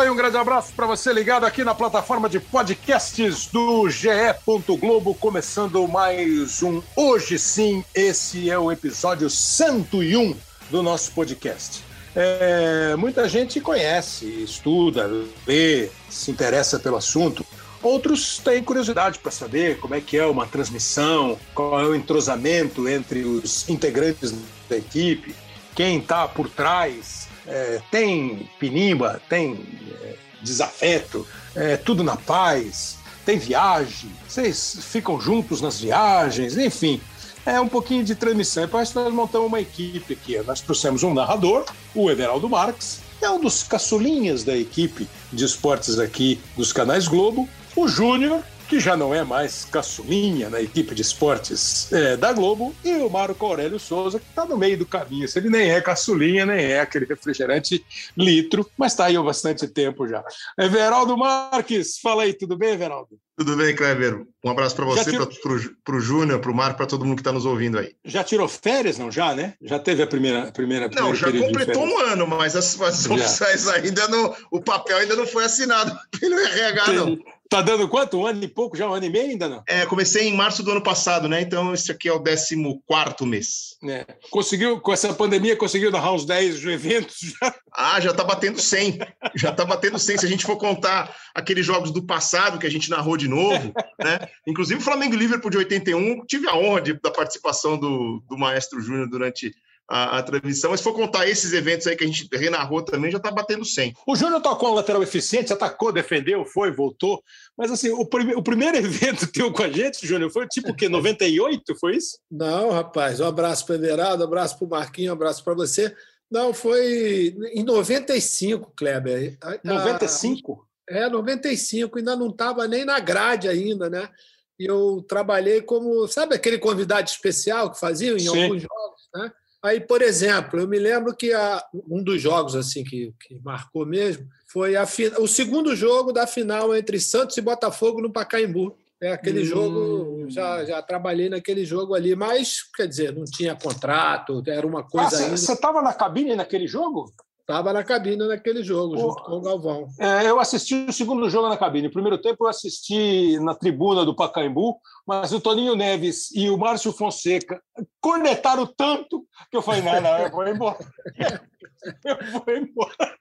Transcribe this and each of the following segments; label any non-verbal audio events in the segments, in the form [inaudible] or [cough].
Oi, um grande abraço para você ligado aqui na plataforma de podcasts do GE. Globo, começando mais um Hoje Sim. Esse é o episódio 101 do nosso podcast. É, muita gente conhece, estuda, lê, se interessa pelo assunto. Outros têm curiosidade para saber como é que é uma transmissão, qual é o entrosamento entre os integrantes da equipe, quem está por trás é, tem pinimba, tem é, desafeto, é, tudo na paz, tem viagem, vocês ficam juntos nas viagens, enfim. É um pouquinho de transmissão. E para isso nós montamos uma equipe aqui. Nós trouxemos um narrador, o Everaldo Marques, é um dos caçulinhas da equipe de esportes aqui dos canais Globo, o Júnior, que já não é mais caçulinha na equipe de esportes é, da Globo, e o Marco Aurélio Souza, que está no meio do caminho. Ele nem é caçulinha, nem é aquele refrigerante litro, mas está aí há bastante tempo já. Everaldo Marques, fala aí, tudo bem, Everaldo? Tudo bem, Kleber? Um abraço para você, tirou... para o Júnior, para o Marco, para todo mundo que está nos ouvindo aí. Já tirou férias, não? Já, né? Já teve a primeira. primeira não, já completou um ano, mas as, as opções ainda não. O papel ainda não foi assinado [laughs] pelo RH, Tem... Tá dando quanto? Um ano e pouco já? Um ano e meio ainda não? É, comecei em março do ano passado, né? Então esse aqui é o 14 mês. É. Conseguiu, com essa pandemia, conseguiu narrar uns 10 eventos [laughs] já? Ah, já tá batendo 100. já tá batendo 100. Se a gente for contar aqueles jogos do passado que a gente narrou de novo, né? Inclusive o Flamengo e Liverpool de 81, tive a honra de, da participação do, do Maestro Júnior durante a, a, transmissão. Mas se for contar esses eventos aí que a gente renarrou também, já está batendo 100. O Júnior tocou um lateral eficiente, atacou, defendeu, foi, voltou. Mas assim, o, prime o primeiro [laughs] evento teu com a gente, Júnior, foi tipo o quê? 98? Foi isso? Não, rapaz. Um abraço para o Everaldo, um abraço para o Marquinho, um abraço para você. Não, foi em 95, Kleber. 95? É, 95, ainda não estava nem na grade ainda, né? E eu trabalhei como, sabe aquele convidado especial que faziam em Sim. alguns jogos, né? Aí, por exemplo, eu me lembro que a, um dos jogos assim que, que marcou mesmo foi a, o segundo jogo da final entre Santos e Botafogo no Pacaembu. É aquele hum. jogo, já, já trabalhei naquele jogo ali, mas quer dizer, não tinha contrato, era uma coisa ah, ainda. Você estava na cabine naquele jogo? Estava na cabine naquele jogo, junto com o Galvão. É, eu assisti o segundo jogo na cabine. O primeiro tempo eu assisti na tribuna do Pacaembu, mas o Toninho Neves e o Márcio Fonseca cornetaram tanto que eu falei: não, não, eu vou embora. [laughs] eu vou embora.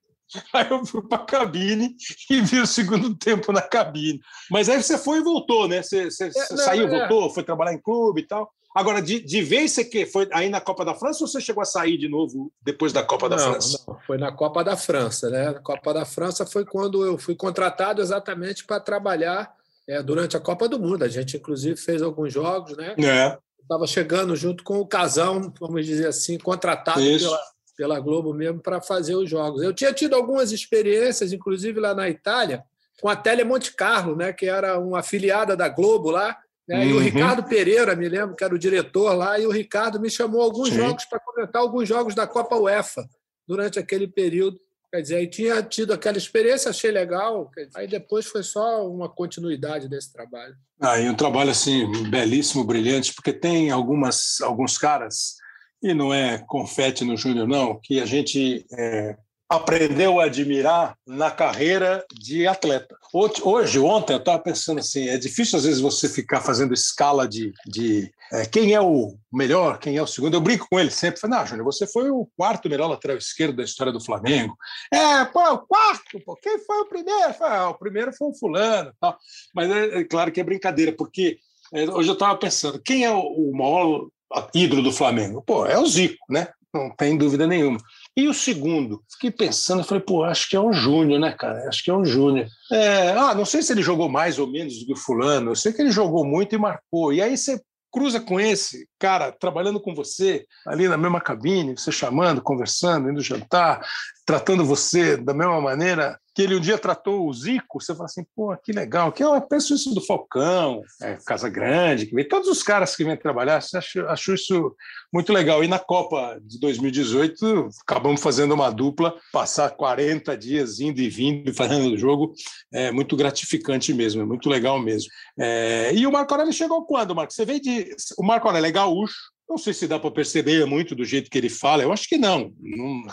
Aí eu fui para a cabine e vi o segundo tempo na cabine. Mas aí você foi e voltou, né? Você, você, é, não, saiu, é. voltou, foi trabalhar em clube e tal. Agora, de, de vez você que foi aí na Copa da França ou você chegou a sair de novo depois da Copa não, da França? Não, foi na Copa da França, né? Na Copa da França foi quando eu fui contratado exatamente para trabalhar é, durante a Copa do Mundo. A gente, inclusive, fez alguns jogos, né? É. Estava chegando junto com o Casão, vamos dizer assim, contratado pela, pela Globo mesmo para fazer os jogos. Eu tinha tido algumas experiências, inclusive lá na Itália, com a Tele Monte Carlo, né? Que era uma afiliada da Globo lá né? E o uhum. Ricardo Pereira, me lembro que era o diretor lá, e o Ricardo me chamou alguns Sim. jogos para comentar alguns jogos da Copa UEFA durante aquele período. Quer dizer, aí tinha tido aquela experiência, achei legal. Aí depois foi só uma continuidade desse trabalho. Ah, e um trabalho assim belíssimo, brilhante, porque tem algumas alguns caras e não é confete no Júnior não, que a gente é, aprendeu a admirar na carreira de atleta. Hoje, ontem, eu estava pensando assim: é difícil às vezes você ficar fazendo escala de, de é, quem é o melhor, quem é o segundo. Eu brinco com ele sempre: falei, não, Júnior, você foi o quarto melhor lateral esquerdo da história do Flamengo. É, pô, o quarto, pô, quem foi o primeiro? Ah, o primeiro foi o Fulano. Tal. Mas é, é claro que é brincadeira, porque é, hoje eu estava pensando: quem é o, o maior ídolo do Flamengo? Pô, é o Zico, né? Não tem dúvida nenhuma. E o segundo? Fiquei pensando, falei, pô, acho que é o Júnior, né, cara? Acho que é o Júnior. É, ah, não sei se ele jogou mais ou menos do que o fulano, eu sei que ele jogou muito e marcou. E aí você cruza com esse cara trabalhando com você ali na mesma cabine, você chamando, conversando, indo jantar, tratando você da mesma maneira que ele um dia tratou o Zico, você fala assim, pô, que legal, que eu penso isso do Falcão, é, Casa Grande, que vem, todos os caras que vêm trabalhar, acho, acho isso muito legal. E na Copa de 2018, acabamos fazendo uma dupla, passar 40 dias indo e vindo, fazendo o jogo, é muito gratificante mesmo, é muito legal mesmo. É, e o Marco Aurélio chegou quando, Marco? Você veio de... O Marco Aurélio é gaúcho, não sei se dá para perceber muito do jeito que ele fala, eu acho que não. não,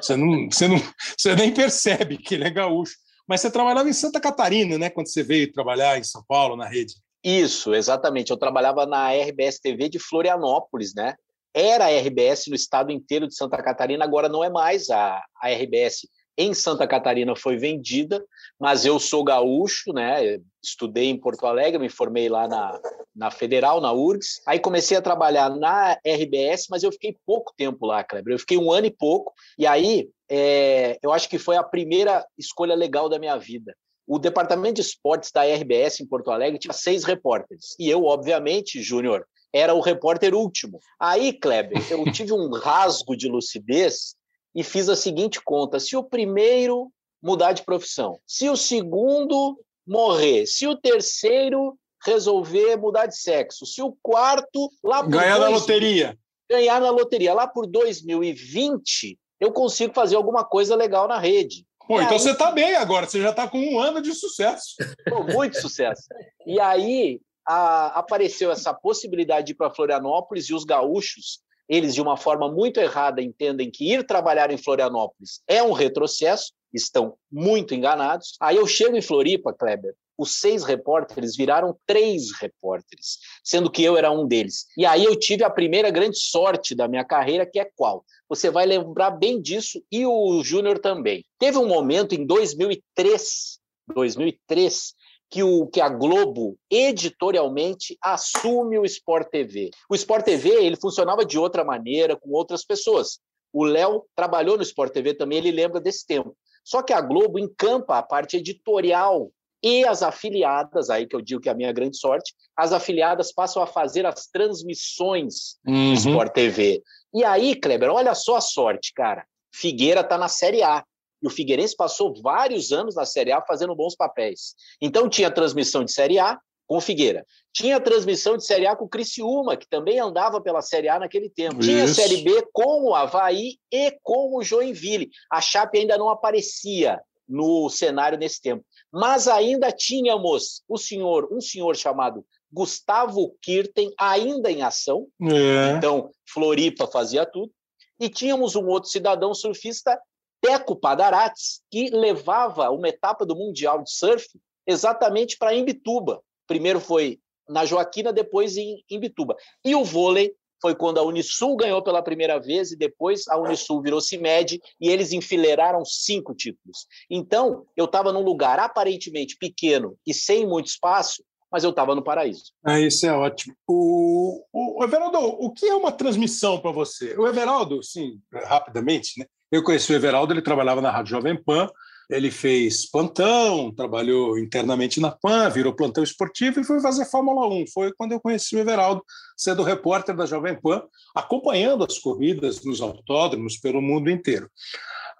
você, não, você, não você nem percebe que ele é gaúcho. Mas você trabalhava em Santa Catarina, né? Quando você veio trabalhar em São Paulo, na rede. Isso, exatamente. Eu trabalhava na RBS TV de Florianópolis, né? Era a RBS no estado inteiro de Santa Catarina, agora não é mais. A, a RBS em Santa Catarina foi vendida, mas eu sou gaúcho, né? Estudei em Porto Alegre, me formei lá na, na Federal, na URGS. Aí comecei a trabalhar na RBS, mas eu fiquei pouco tempo lá, Kleber. Eu fiquei um ano e pouco. E aí, é, eu acho que foi a primeira escolha legal da minha vida. O departamento de esportes da RBS em Porto Alegre tinha seis repórteres. E eu, obviamente, Júnior, era o repórter último. Aí, Kleber, eu tive um rasgo de lucidez e fiz a seguinte conta: se o primeiro mudar de profissão, se o segundo morrer, se o terceiro resolver mudar de sexo, se o quarto lá ganhar dois, na loteria, ganhar na loteria lá por 2020, eu consigo fazer alguma coisa legal na rede. Pô, então aí... você está bem agora, você já está com um ano de sucesso. Pô, muito sucesso. E aí a, apareceu essa possibilidade de ir para Florianópolis e os gaúchos, eles de uma forma muito errada entendem que ir trabalhar em Florianópolis é um retrocesso, estão muito enganados. Aí eu chego em Floripa, Kleber, os seis repórteres viraram três repórteres, sendo que eu era um deles. E aí eu tive a primeira grande sorte da minha carreira, que é qual? Você vai lembrar bem disso e o Júnior também. Teve um momento em 2003, 2003, que, o, que a Globo editorialmente assume o Sport TV. O Sport TV ele funcionava de outra maneira, com outras pessoas. O Léo trabalhou no Sport TV também, ele lembra desse tempo. Só que a Globo encampa a parte editorial e as afiliadas, aí que eu digo que é a minha grande sorte, as afiliadas passam a fazer as transmissões uhum. do Sport TV. E aí, Kleber, olha só a sorte, cara. Figueira está na Série A. E o Figueirense passou vários anos na Série A fazendo bons papéis. Então tinha transmissão de Série A com o Figueira. Tinha transmissão de Série A com o Criciúma, que também andava pela Série A naquele tempo. Isso. Tinha Série B com o Havaí e com o Joinville. A Chape ainda não aparecia no cenário nesse tempo. Mas ainda tínhamos o senhor, um senhor chamado Gustavo Kirten, ainda em ação. É. Então, Floripa fazia tudo. E tínhamos um outro cidadão surfista Teco Padarates, que levava uma etapa do Mundial de Surf exatamente para Imbituba. Primeiro foi na Joaquina, depois em Imbituba. E o vôlei foi quando a Unisul ganhou pela primeira vez e depois a Unisul virou CIMED e eles enfileiraram cinco títulos. Então, eu estava num lugar aparentemente pequeno e sem muito espaço, mas eu estava no paraíso. É, isso é ótimo. O, o, Everaldo, o que é uma transmissão para você? O Everaldo, sim, rapidamente, né? Eu conheci o Everaldo, ele trabalhava na Rádio Jovem Pan, ele fez plantão, trabalhou internamente na PAN, virou plantão esportivo e foi fazer Fórmula 1. Foi quando eu conheci o Everaldo, sendo repórter da Jovem Pan, acompanhando as corridas nos autódromos pelo mundo inteiro.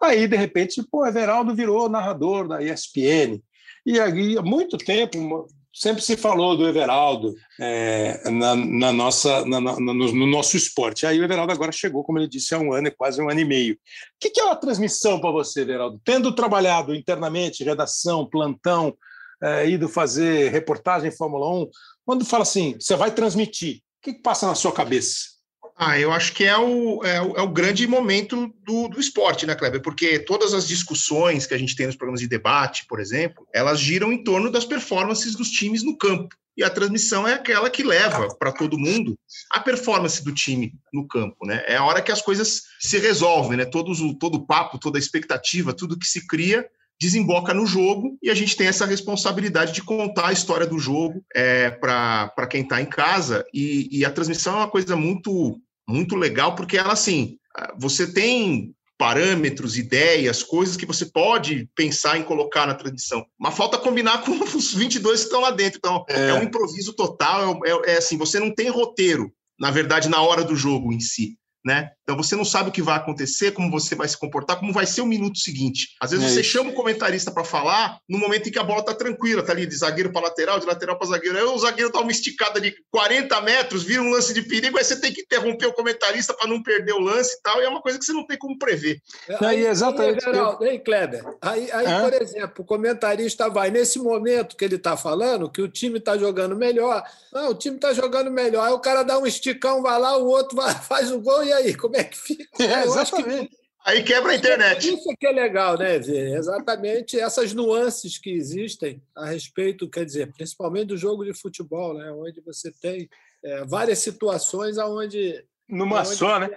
Aí, de repente, pô, Everaldo virou narrador da ESPN. E aí, há muito tempo, sempre se falou do Everaldo é, na, na, nossa, na, no, no, nosso esporte. Aí o Everaldo agora chegou, como ele disse, há um ano, é quase um ano e meio. O que, que é uma transmissão para você, Everaldo? Tendo trabalhado internamente, redação, plantão, é, ido fazer reportagem em Fórmula 1, quando fala assim, você vai transmitir, o que, que passa na sua cabeça? Ah, eu acho que é o, é o, é o grande momento do, do, esporte, né, Kleber? Porque todas as discussões que a gente tem nos programas de debate, por exemplo, elas giram em torno das performances dos times no campo. E a transmissão é aquela que leva para todo mundo a performance do time no campo, né? É a hora que as coisas se resolvem, né? Todos, todo o papo, toda a expectativa, tudo que se cria desemboca no jogo e a gente tem essa responsabilidade de contar a história do jogo é, para quem está em casa. E, e, a transmissão é uma coisa muito, muito legal, porque ela, assim, você tem parâmetros, ideias, coisas que você pode pensar em colocar na transmissão. Mas falta combinar com [laughs] os 22 que estão lá dentro. Então, é, é um improviso total, é, é, é assim, você não tem roteiro, na verdade, na hora do jogo em si né? Então você não sabe o que vai acontecer, como você vai se comportar, como vai ser o minuto seguinte. Às vezes é você isso. chama o comentarista para falar no momento em que a bola tá tranquila, tá ali de zagueiro para lateral, de lateral para zagueiro. Aí o zagueiro dá uma esticada de 40 metros, vira um lance de perigo, aí você tem que interromper o comentarista para não perder o lance e tal, e é uma coisa que você não tem como prever. Aí, exatamente. Aí, Geraldo, aí, Kleber, aí, aí por exemplo, o comentarista vai nesse momento que ele está falando, que o time está jogando melhor, não, o time está jogando melhor, aí o cara dá um esticão, vai lá, o outro [laughs] vai, faz o gol e aí, como é que fica? [laughs] É, exatamente. Aí quebra a internet. Isso que é legal, né, Vê? Exatamente essas nuances que existem a respeito, quer dizer, principalmente do jogo de futebol, né, onde você tem é, várias situações onde numa só, né?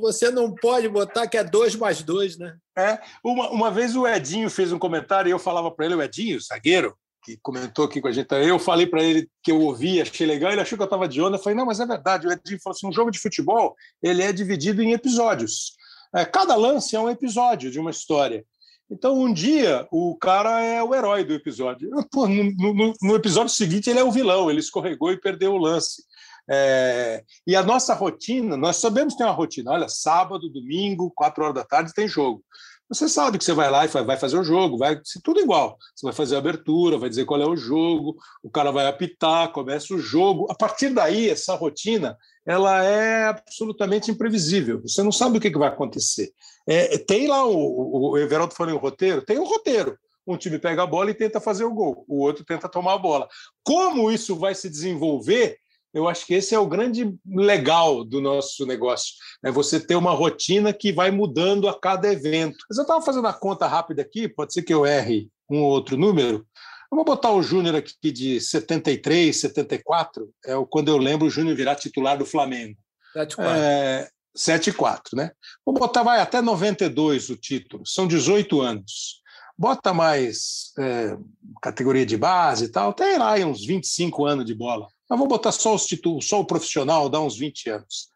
Você não pode botar que é dois mais dois, né? É. Uma, uma vez o Edinho fez um comentário e eu falava para ele, o Edinho, zagueiro, que comentou aqui com a gente, eu falei para ele que eu ouvi, achei legal, ele achou que eu estava de onda, eu falei, não, mas é verdade, o Edinho falou assim, um jogo de futebol, ele é dividido em episódios. É, cada lance é um episódio de uma história. Então, um dia, o cara é o herói do episódio. Pô, no, no, no, episódio seguinte, ele é o vilão, ele escorregou e perdeu o lance. É, e a nossa rotina, nós sabemos que tem uma rotina. Olha, sábado, domingo, quatro horas da tarde tem jogo. Você sabe que você vai lá e vai fazer o jogo, vai ser tudo igual. Você vai fazer a abertura, vai dizer qual é o jogo, o cara vai apitar, começa o jogo. A partir daí, essa rotina ela é absolutamente imprevisível. Você não sabe o que, vai acontecer. É, tem lá o, o Everaldo falou o roteiro, tem um roteiro. Um time pega a bola e tenta fazer o gol, o outro tenta tomar a bola. Como isso vai se desenvolver eu acho que esse é o grande legal do nosso negócio. É você ter uma rotina que vai mudando a cada evento. Mas eu estava fazendo a conta rápida aqui, pode ser que eu erre um ou outro número. Eu vou botar o Júnior aqui de 73, 74, é quando eu lembro o Júnior virar titular do Flamengo. 7-4. É, 7-4, né? Vou botar, vai até 92 o título, são 18 anos. Bota mais é, categoria de base e tal, tem lá uns 25 anos de bola. Mas vou botar só os só o profissional, dá uns 20 anos.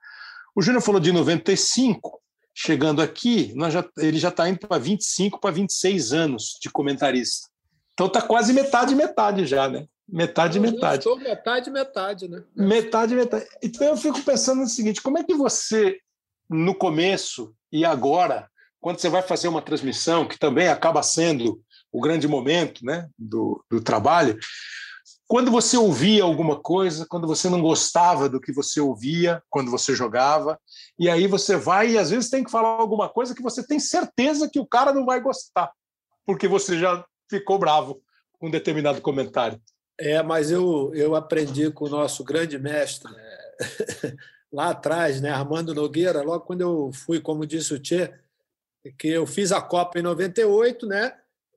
O Júnior falou de 95, chegando aqui, já, ele já está indo para 25 para 26 anos de comentarista. Então está quase metade, metade já, né? Metade, eu metade. Estou metade, metade, né? Metade, metade. Então eu fico pensando no seguinte: como é que você, no começo e agora, quando você vai fazer uma transmissão, que também acaba sendo o grande momento né, do, do trabalho, quando você ouvia alguma coisa, quando você não gostava do que você ouvia, quando você jogava, e aí você vai e às vezes tem que falar alguma coisa que você tem certeza que o cara não vai gostar, porque você já ficou bravo com um determinado comentário. É, mas eu, eu aprendi com o nosso grande mestre [laughs] lá atrás, né, Armando Nogueira, logo quando eu fui, como disse o Tchê, que eu fiz a Copa em 98, né?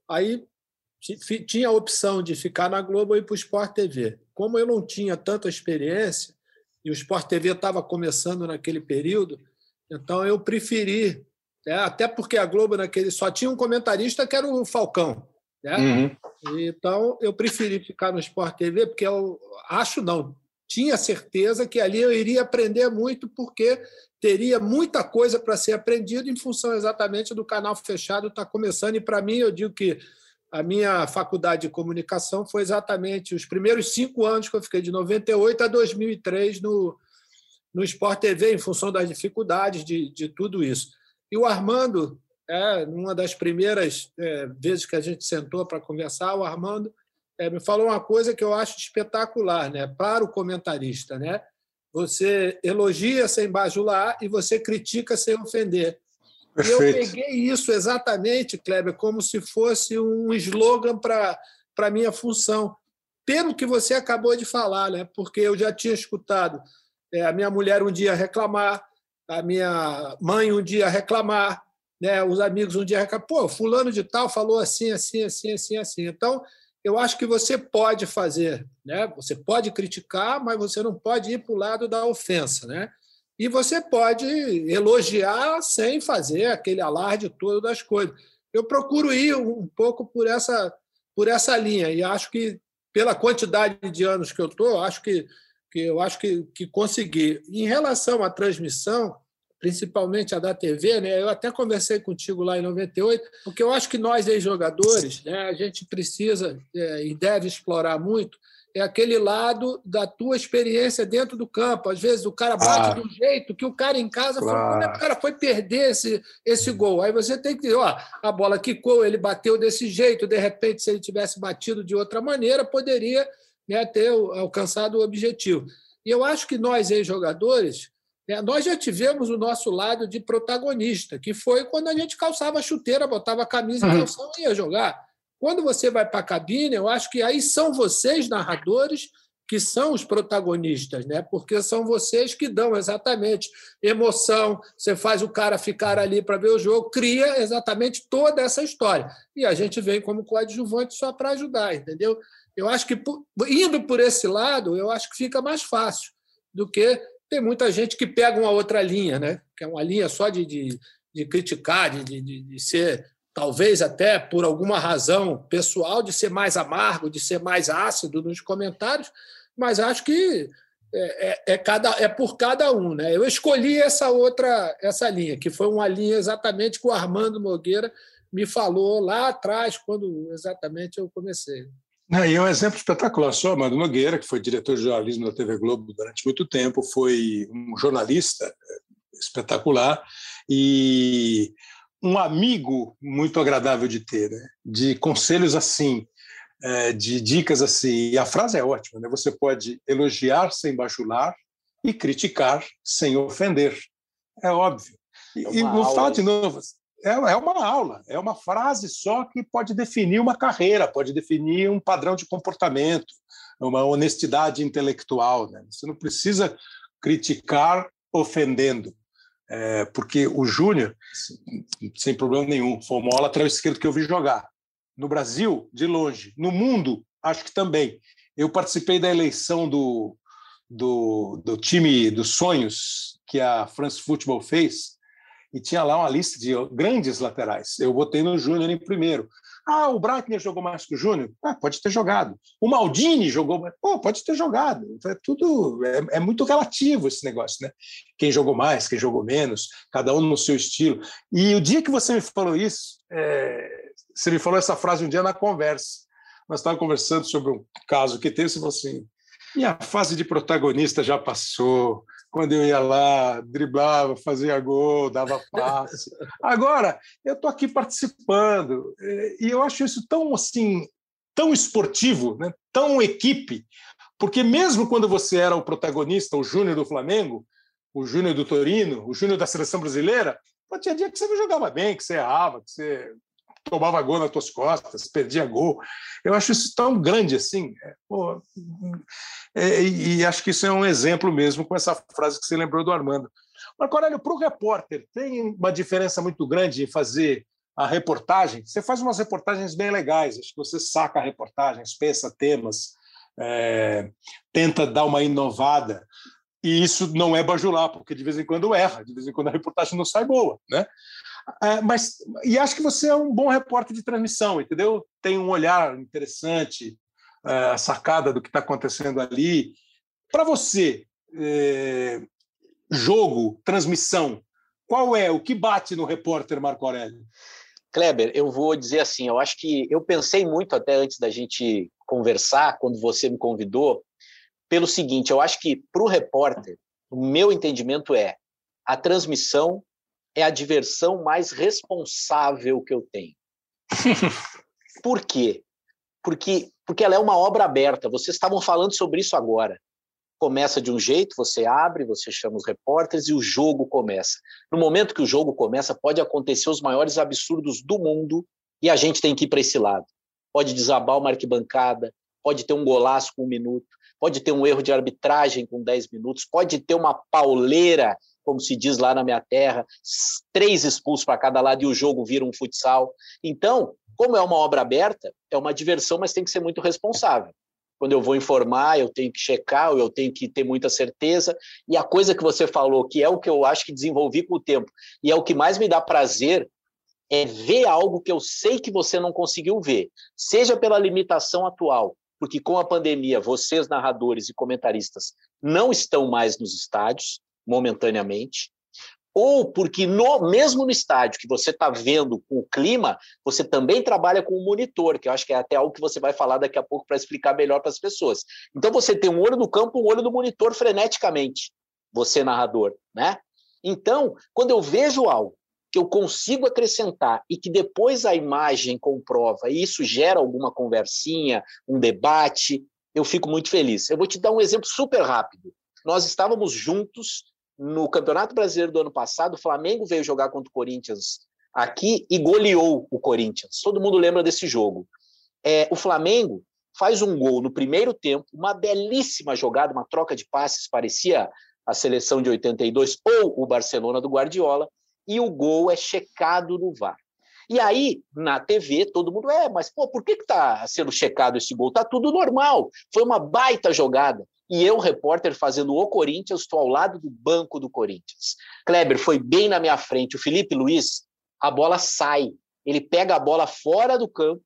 Aí tinha a opção de ficar na Globo ou ir para o Sport TV. Como eu não tinha tanta experiência, e o Sport TV estava começando naquele período, então eu preferi, né? até porque a Globo naquele só tinha um comentarista que era o Falcão. Né? Uhum. Então eu preferi ficar no Sport TV, porque eu acho não, tinha certeza que ali eu iria aprender muito, porque teria muita coisa para ser aprendido em função exatamente do canal fechado estar tá começando. E para mim, eu digo que a minha faculdade de comunicação foi exatamente os primeiros cinco anos que eu fiquei, de 98 a 2003, no, no Sport TV, em função das dificuldades de, de tudo isso. E o Armando, é, numa das primeiras é, vezes que a gente sentou para conversar, o Armando é, me falou uma coisa que eu acho espetacular né, para o comentarista. Né? Você elogia sem bajular e você critica sem ofender. Perfeito. E eu peguei isso exatamente, Kleber, como se fosse um slogan para a minha função. Pelo que você acabou de falar, né? porque eu já tinha escutado é, a minha mulher um dia reclamar, a minha mãe um dia reclamar, né? os amigos um dia reclamar. Pô, fulano de tal falou assim, assim, assim, assim, assim. Então, eu acho que você pode fazer, né? você pode criticar, mas você não pode ir para o lado da ofensa. Né? E você pode elogiar sem fazer aquele alarde todo das coisas. Eu procuro ir um pouco por essa, por essa linha e acho que pela quantidade de anos que eu estou, acho que, que eu acho que, que consegui. Em relação à transmissão, principalmente a da TV, né? Eu até conversei contigo lá em 98, porque eu acho que nós ex-jogadores, né, a gente precisa é, e deve explorar muito é aquele lado da tua experiência dentro do campo. Às vezes o cara bate ah, do jeito que o cara em casa claro. falou, como é que o cara foi perder esse, esse gol? Aí você tem que dizer, ó, a bola quicou, ele bateu desse jeito, de repente, se ele tivesse batido de outra maneira, poderia né, ter alcançado o objetivo. E eu acho que nós, ex-jogadores, né, nós já tivemos o nosso lado de protagonista, que foi quando a gente calçava a chuteira, botava a camisa uhum. e e ia jogar. Quando você vai para a cabine, eu acho que aí são vocês, narradores, que são os protagonistas, né? Porque são vocês que dão exatamente emoção, você faz o cara ficar ali para ver o jogo, cria exatamente toda essa história. E a gente vem como coadjuvante só para ajudar, entendeu? Eu acho que indo por esse lado, eu acho que fica mais fácil do que tem muita gente que pega uma outra linha, né? Que é uma linha só de, de, de criticar, de, de, de ser talvez até por alguma razão pessoal, de ser mais amargo, de ser mais ácido nos comentários, mas acho que é, é, é, cada, é por cada um. Né? Eu escolhi essa outra essa linha, que foi uma linha exatamente que o Armando Nogueira me falou lá atrás, quando exatamente eu comecei. E é um exemplo espetacular. Só Armando Nogueira, que foi diretor de jornalismo da TV Globo durante muito tempo, foi um jornalista é, espetacular e um amigo muito agradável de ter, né? de conselhos assim, é, de dicas assim. E a frase é ótima, né? Você pode elogiar sem bajular e criticar sem ofender. É óbvio. É e vou falar de novo. É, é uma aula, é uma frase só que pode definir uma carreira, pode definir um padrão de comportamento, uma honestidade intelectual. Né? Você não precisa criticar ofendendo. É, porque o Júnior, sem problema nenhum, foi o maior lateral esquerdo que eu vi jogar. No Brasil, de longe. No mundo, acho que também. Eu participei da eleição do, do, do time dos sonhos que a France Football fez e tinha lá uma lista de grandes laterais. Eu votei no Júnior em primeiro. Ah, o Breitner jogou mais que o Júnior? Ah, pode ter jogado. O Maldini jogou mais? Pô, pode ter jogado. É tudo é, é, muito relativo esse negócio, né? Quem jogou mais, quem jogou menos, cada um no seu estilo. E o dia que você me falou isso, é, você me falou essa frase um dia na conversa. Nós estávamos conversando sobre um caso que teve, você falou assim: e a fase de protagonista já passou quando eu ia lá, driblava, fazia gol, dava passe. Agora, eu estou aqui participando e eu acho isso tão assim, tão esportivo, né? tão equipe, porque mesmo quando você era o protagonista, o Júnior do Flamengo, o Júnior do Torino, o Júnior da seleção brasileira, tinha dia que você não jogava bem, que você errava, que você tomava gol nas tuas costas, perdia gol. Eu acho isso tão grande assim. É, pô, é, e, e, acho que isso é um exemplo mesmo com essa frase que você lembrou do Armando. Marco Aurélio, para o repórter, tem uma diferença muito grande em fazer a reportagem? Você faz umas reportagens bem legais, acho que você saca reportagens, pensa temas, é, tenta dar uma inovada. E isso não é bajular, porque de vez em quando erra, de vez em quando a reportagem não sai boa, né? É, mas e acho que você é um bom repórter de transmissão, entendeu? Tem um olhar interessante, é, a sacada do que está acontecendo ali. Para você, é, jogo, transmissão, qual é o que bate no repórter Marco Aurélio? Kleber, eu vou dizer assim, eu acho que eu pensei muito até antes da gente conversar, quando você me convidou, pelo seguinte, eu acho que para o repórter, o meu entendimento é a transmissão é a diversão mais responsável que eu tenho. [laughs] Por quê? Porque, porque ela é uma obra aberta. Vocês estavam falando sobre isso agora. Começa de um jeito, você abre, você chama os repórteres e o jogo começa. No momento que o jogo começa, pode acontecer os maiores absurdos do mundo e a gente tem que ir para esse lado. Pode desabar uma arquibancada, pode ter um golaço com um minuto, pode ter um erro de arbitragem com 10 minutos, pode ter uma pauleira como se diz lá na minha terra, três expulsos para cada lado e o jogo vira um futsal. Então, como é uma obra aberta, é uma diversão, mas tem que ser muito responsável. Quando eu vou informar, eu tenho que checar, eu tenho que ter muita certeza. E a coisa que você falou, que é o que eu acho que desenvolvi com o tempo, e é o que mais me dá prazer, é ver algo que eu sei que você não conseguiu ver, seja pela limitação atual, porque com a pandemia, vocês, narradores e comentaristas, não estão mais nos estádios, momentaneamente, ou porque no mesmo no estádio que você está vendo com o clima, você também trabalha com o monitor, que eu acho que é até algo que você vai falar daqui a pouco para explicar melhor para as pessoas. Então você tem um olho do campo, um olho do monitor freneticamente, você narrador, né? Então, quando eu vejo algo que eu consigo acrescentar e que depois a imagem comprova, e isso gera alguma conversinha, um debate, eu fico muito feliz. Eu vou te dar um exemplo super rápido. Nós estávamos juntos no Campeonato Brasileiro do ano passado, o Flamengo veio jogar contra o Corinthians aqui e goleou o Corinthians. Todo mundo lembra desse jogo. É, o Flamengo faz um gol no primeiro tempo, uma belíssima jogada, uma troca de passes, parecia a seleção de 82 ou o Barcelona do Guardiola, e o gol é checado no VAR. E aí, na TV, todo mundo, é, mas pô, por que está sendo checado esse gol? Está tudo normal. Foi uma baita jogada. E eu, repórter, fazendo o Corinthians, estou ao lado do banco do Corinthians. Kleber foi bem na minha frente. O Felipe Luiz, a bola sai. Ele pega a bola fora do campo,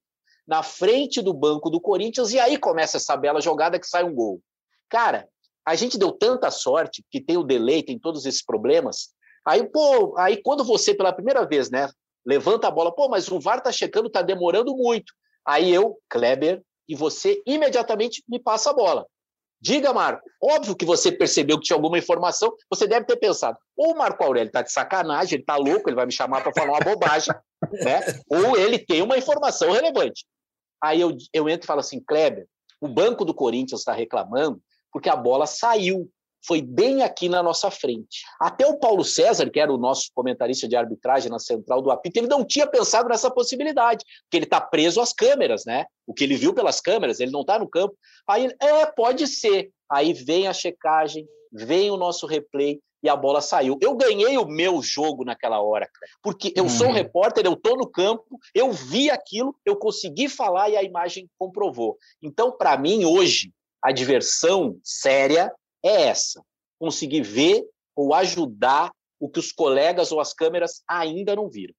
na frente do banco do Corinthians, e aí começa essa bela jogada que sai um gol. Cara, a gente deu tanta sorte que tem o delay, tem todos esses problemas. Aí, pô, aí quando você, pela primeira vez, né, levanta a bola, pô, mas o VAR tá checando, tá demorando muito. Aí eu, Kleber, e você imediatamente me passa a bola. Diga, Marco. Óbvio que você percebeu que tinha alguma informação, você deve ter pensado, ou o Marco Aurélio está de sacanagem, ele está louco, ele vai me chamar para falar uma bobagem, [laughs] né? ou ele tem uma informação relevante. Aí eu, eu entro e falo assim, Kleber, o Banco do Corinthians está reclamando porque a bola saiu foi bem aqui na nossa frente. Até o Paulo César, que era o nosso comentarista de arbitragem na central do apito, ele não tinha pensado nessa possibilidade, porque ele está preso às câmeras, né? O que ele viu pelas câmeras, ele não está no campo. Aí, é, pode ser. Aí vem a checagem, vem o nosso replay e a bola saiu. Eu ganhei o meu jogo naquela hora, porque eu sou um uhum. repórter, eu estou no campo, eu vi aquilo, eu consegui falar e a imagem comprovou. Então, para mim, hoje, a diversão séria é essa: conseguir ver ou ajudar o que os colegas ou as câmeras ainda não viram.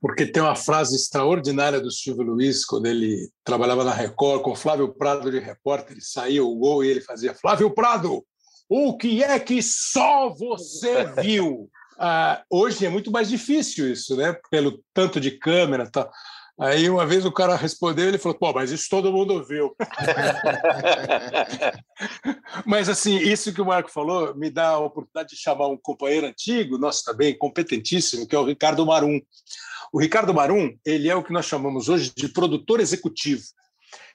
Porque tem uma frase extraordinária do Silvio Luiz, quando ele trabalhava na Record, com Flávio Prado de repórter, ele saía o gol e ele fazia: Flávio Prado, o que é que só você viu? [laughs] Ah, hoje é muito mais difícil isso, né? Pelo tanto de câmera, tá? Aí uma vez o cara respondeu, ele falou: "Pô, mas isso todo mundo viu". [laughs] mas assim, isso que o Marco falou me dá a oportunidade de chamar um companheiro antigo, nosso também competentíssimo, que é o Ricardo Marum. O Ricardo Marum, ele é o que nós chamamos hoje de produtor executivo,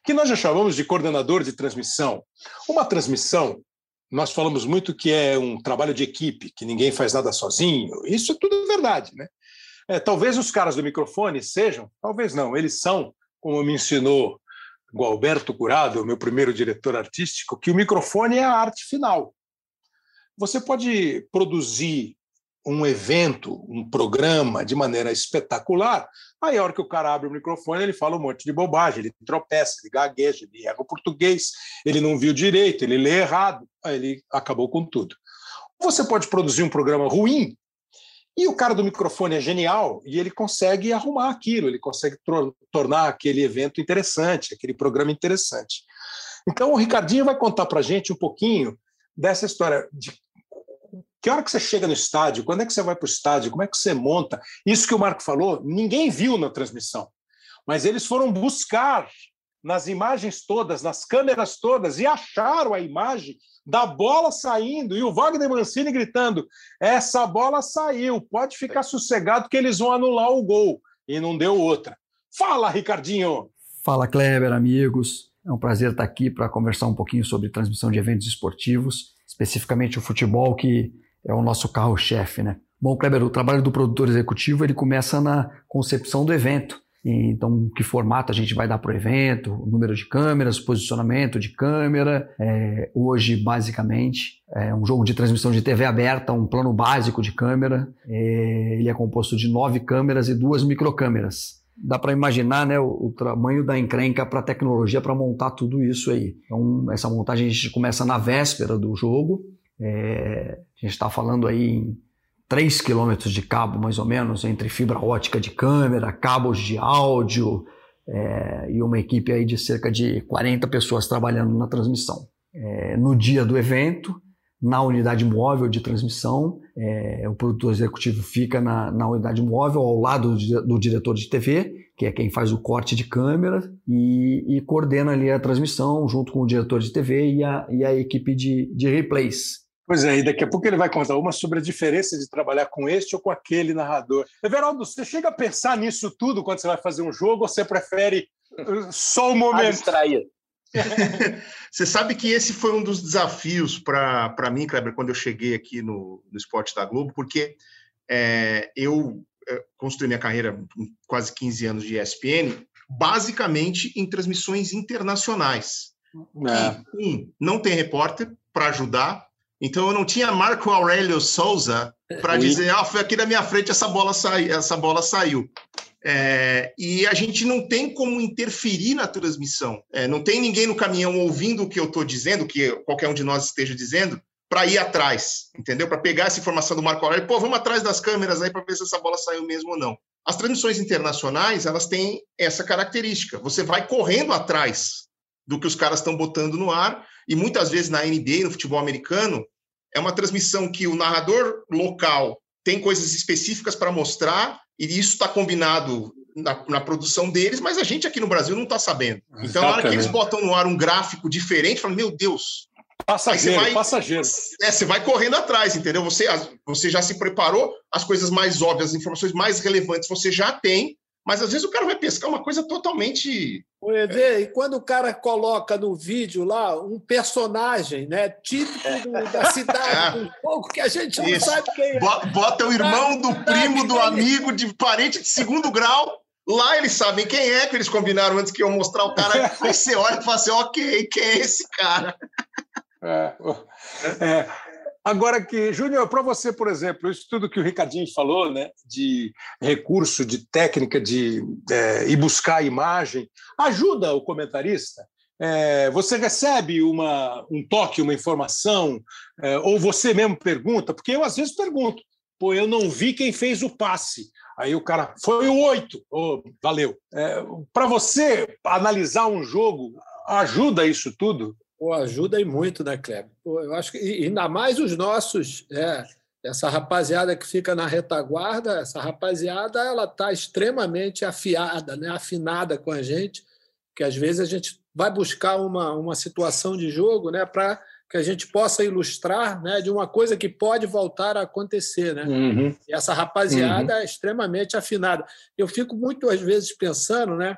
que nós já chamamos de coordenador de transmissão. Uma transmissão, nós falamos muito que é um trabalho de equipe, que ninguém faz nada sozinho. Isso é tudo verdade, né? É, talvez os caras do microfone sejam, talvez não, eles são, como me ensinou o Alberto Curado, meu primeiro diretor artístico, que o microfone é a arte final. Você pode produzir um evento, um programa de maneira espetacular, aí a hora que o cara abre o microfone, ele fala um monte de bobagem, ele tropeça, ele gagueja, ele erra o português, ele não viu direito, ele lê errado, aí ele acabou com tudo. Você pode produzir um programa ruim e o cara do microfone é genial e ele consegue arrumar aquilo, ele consegue tornar aquele evento interessante, aquele programa interessante. Então, o Ricardinho vai contar para a gente um pouquinho dessa história de que hora que você chega no estádio, quando é que você vai para o estádio, como é que você monta. Isso que o Marco falou, ninguém viu na transmissão, mas eles foram buscar nas imagens todas, nas câmeras todas, e acharam a imagem da bola saindo e o Wagner Mancini gritando: essa bola saiu, pode ficar sossegado que eles vão anular o gol. E não deu outra. Fala, Ricardinho! Fala, Kleber, amigos. É um prazer estar aqui para conversar um pouquinho sobre transmissão de eventos esportivos, especificamente o futebol, que é o nosso carro-chefe, né? Bom, Kleber, o trabalho do produtor executivo ele começa na concepção do evento. Então, que formato a gente vai dar para o evento, número de câmeras, posicionamento de câmera. É, hoje, basicamente, é um jogo de transmissão de TV aberta, um plano básico de câmera. É, ele é composto de nove câmeras e duas microcâmeras. Dá para imaginar né, o, o, tamanho da encrenca para a tecnologia para montar tudo isso aí. Então, essa montagem a gente começa na véspera do jogo. É, a gente está falando aí em 3 quilômetros de cabo, mais ou menos, entre fibra ótica de câmera, cabos de áudio é, e uma equipe aí de cerca de 40 pessoas trabalhando na transmissão. É, no dia do evento, na unidade móvel de transmissão, é, o produtor executivo fica na, na, unidade móvel ao lado do, do, diretor de TV, que é quem faz o corte de câmera, e, e, coordena ali a transmissão junto com o diretor de TV e a, e a equipe de, de replays. Pois é, e daqui a pouco ele vai contar uma sobre a diferença de trabalhar com este ou com aquele narrador. Everaldo, você chega a pensar nisso tudo quando você vai fazer um jogo ou você prefere uh, só o momento? Distrair. [laughs] você sabe que esse foi um dos desafios para mim, Kleber, quando eu cheguei aqui no, no Esporte da Globo, porque é, eu é, construí minha carreira com quase 15 anos de ESPN basicamente em transmissões internacionais. É. E, um, não tem repórter para ajudar, então eu não tinha Marco Aurélio Souza para dizer, ah, foi aqui na minha frente essa bola, sai, essa bola saiu. É, e a gente não tem como interferir na transmissão. É, não tem ninguém no caminhão ouvindo o que eu estou dizendo, que qualquer um de nós esteja dizendo, para ir atrás, entendeu? Para pegar essa informação do Marco Aurélio, pô, vamos atrás das câmeras aí para ver se essa bola saiu mesmo ou não. As transmissões internacionais, elas têm essa característica. Você vai correndo atrás do que os caras estão botando no ar, e muitas vezes na NBA, no futebol americano, é uma transmissão que o narrador local tem coisas específicas para mostrar, e isso está combinado na, na, produção deles, mas a gente aqui no Brasil não está sabendo. Então, na hora que eles botam no ar um gráfico diferente, fala, meu Deus, Passageiro, vai, passageiro. É, você vai correndo atrás, entendeu? Você, você já se preparou, as coisas mais óbvias, as informações mais relevantes você já tem, mas às vezes o cara vai pescar uma coisa totalmente. O EV, e quando o cara coloca no vídeo lá um personagem né, típico do, da cidade, [laughs] é. do jogo, que a gente não Isso. sabe quem é. Bota o irmão do primo, do é. amigo, de parente de segundo grau. Lá eles sabem quem é, que eles combinaram antes que eu mostrar o cara. [laughs] Aí você olha e fala assim: ok, quem é esse cara? É, [laughs] é. Agora que, Júnior, para você, por exemplo, isso tudo que o Ricardinho falou, né, de recurso, de técnica, de é, ir buscar a imagem, ajuda o comentarista? É, você recebe uma, um toque, uma informação, é, ou você mesmo pergunta? Porque eu às vezes pergunto, pô, eu não vi quem fez o passe. Aí o cara, foi o oito, oh, valeu. É, para você analisar um jogo, ajuda isso tudo? Pô, ajuda e muito, né, Kleber? Pô, eu acho que ainda mais os nossos, é, essa rapaziada que fica na retaguarda, essa rapaziada ela está extremamente afiada, né, afinada com a gente, que às vezes a gente vai buscar uma, uma situação de jogo, né, para que a gente possa ilustrar, né, de uma coisa que pode voltar a acontecer, né? Uhum. E essa rapaziada uhum. é extremamente afinada. Eu fico muito às vezes pensando, né?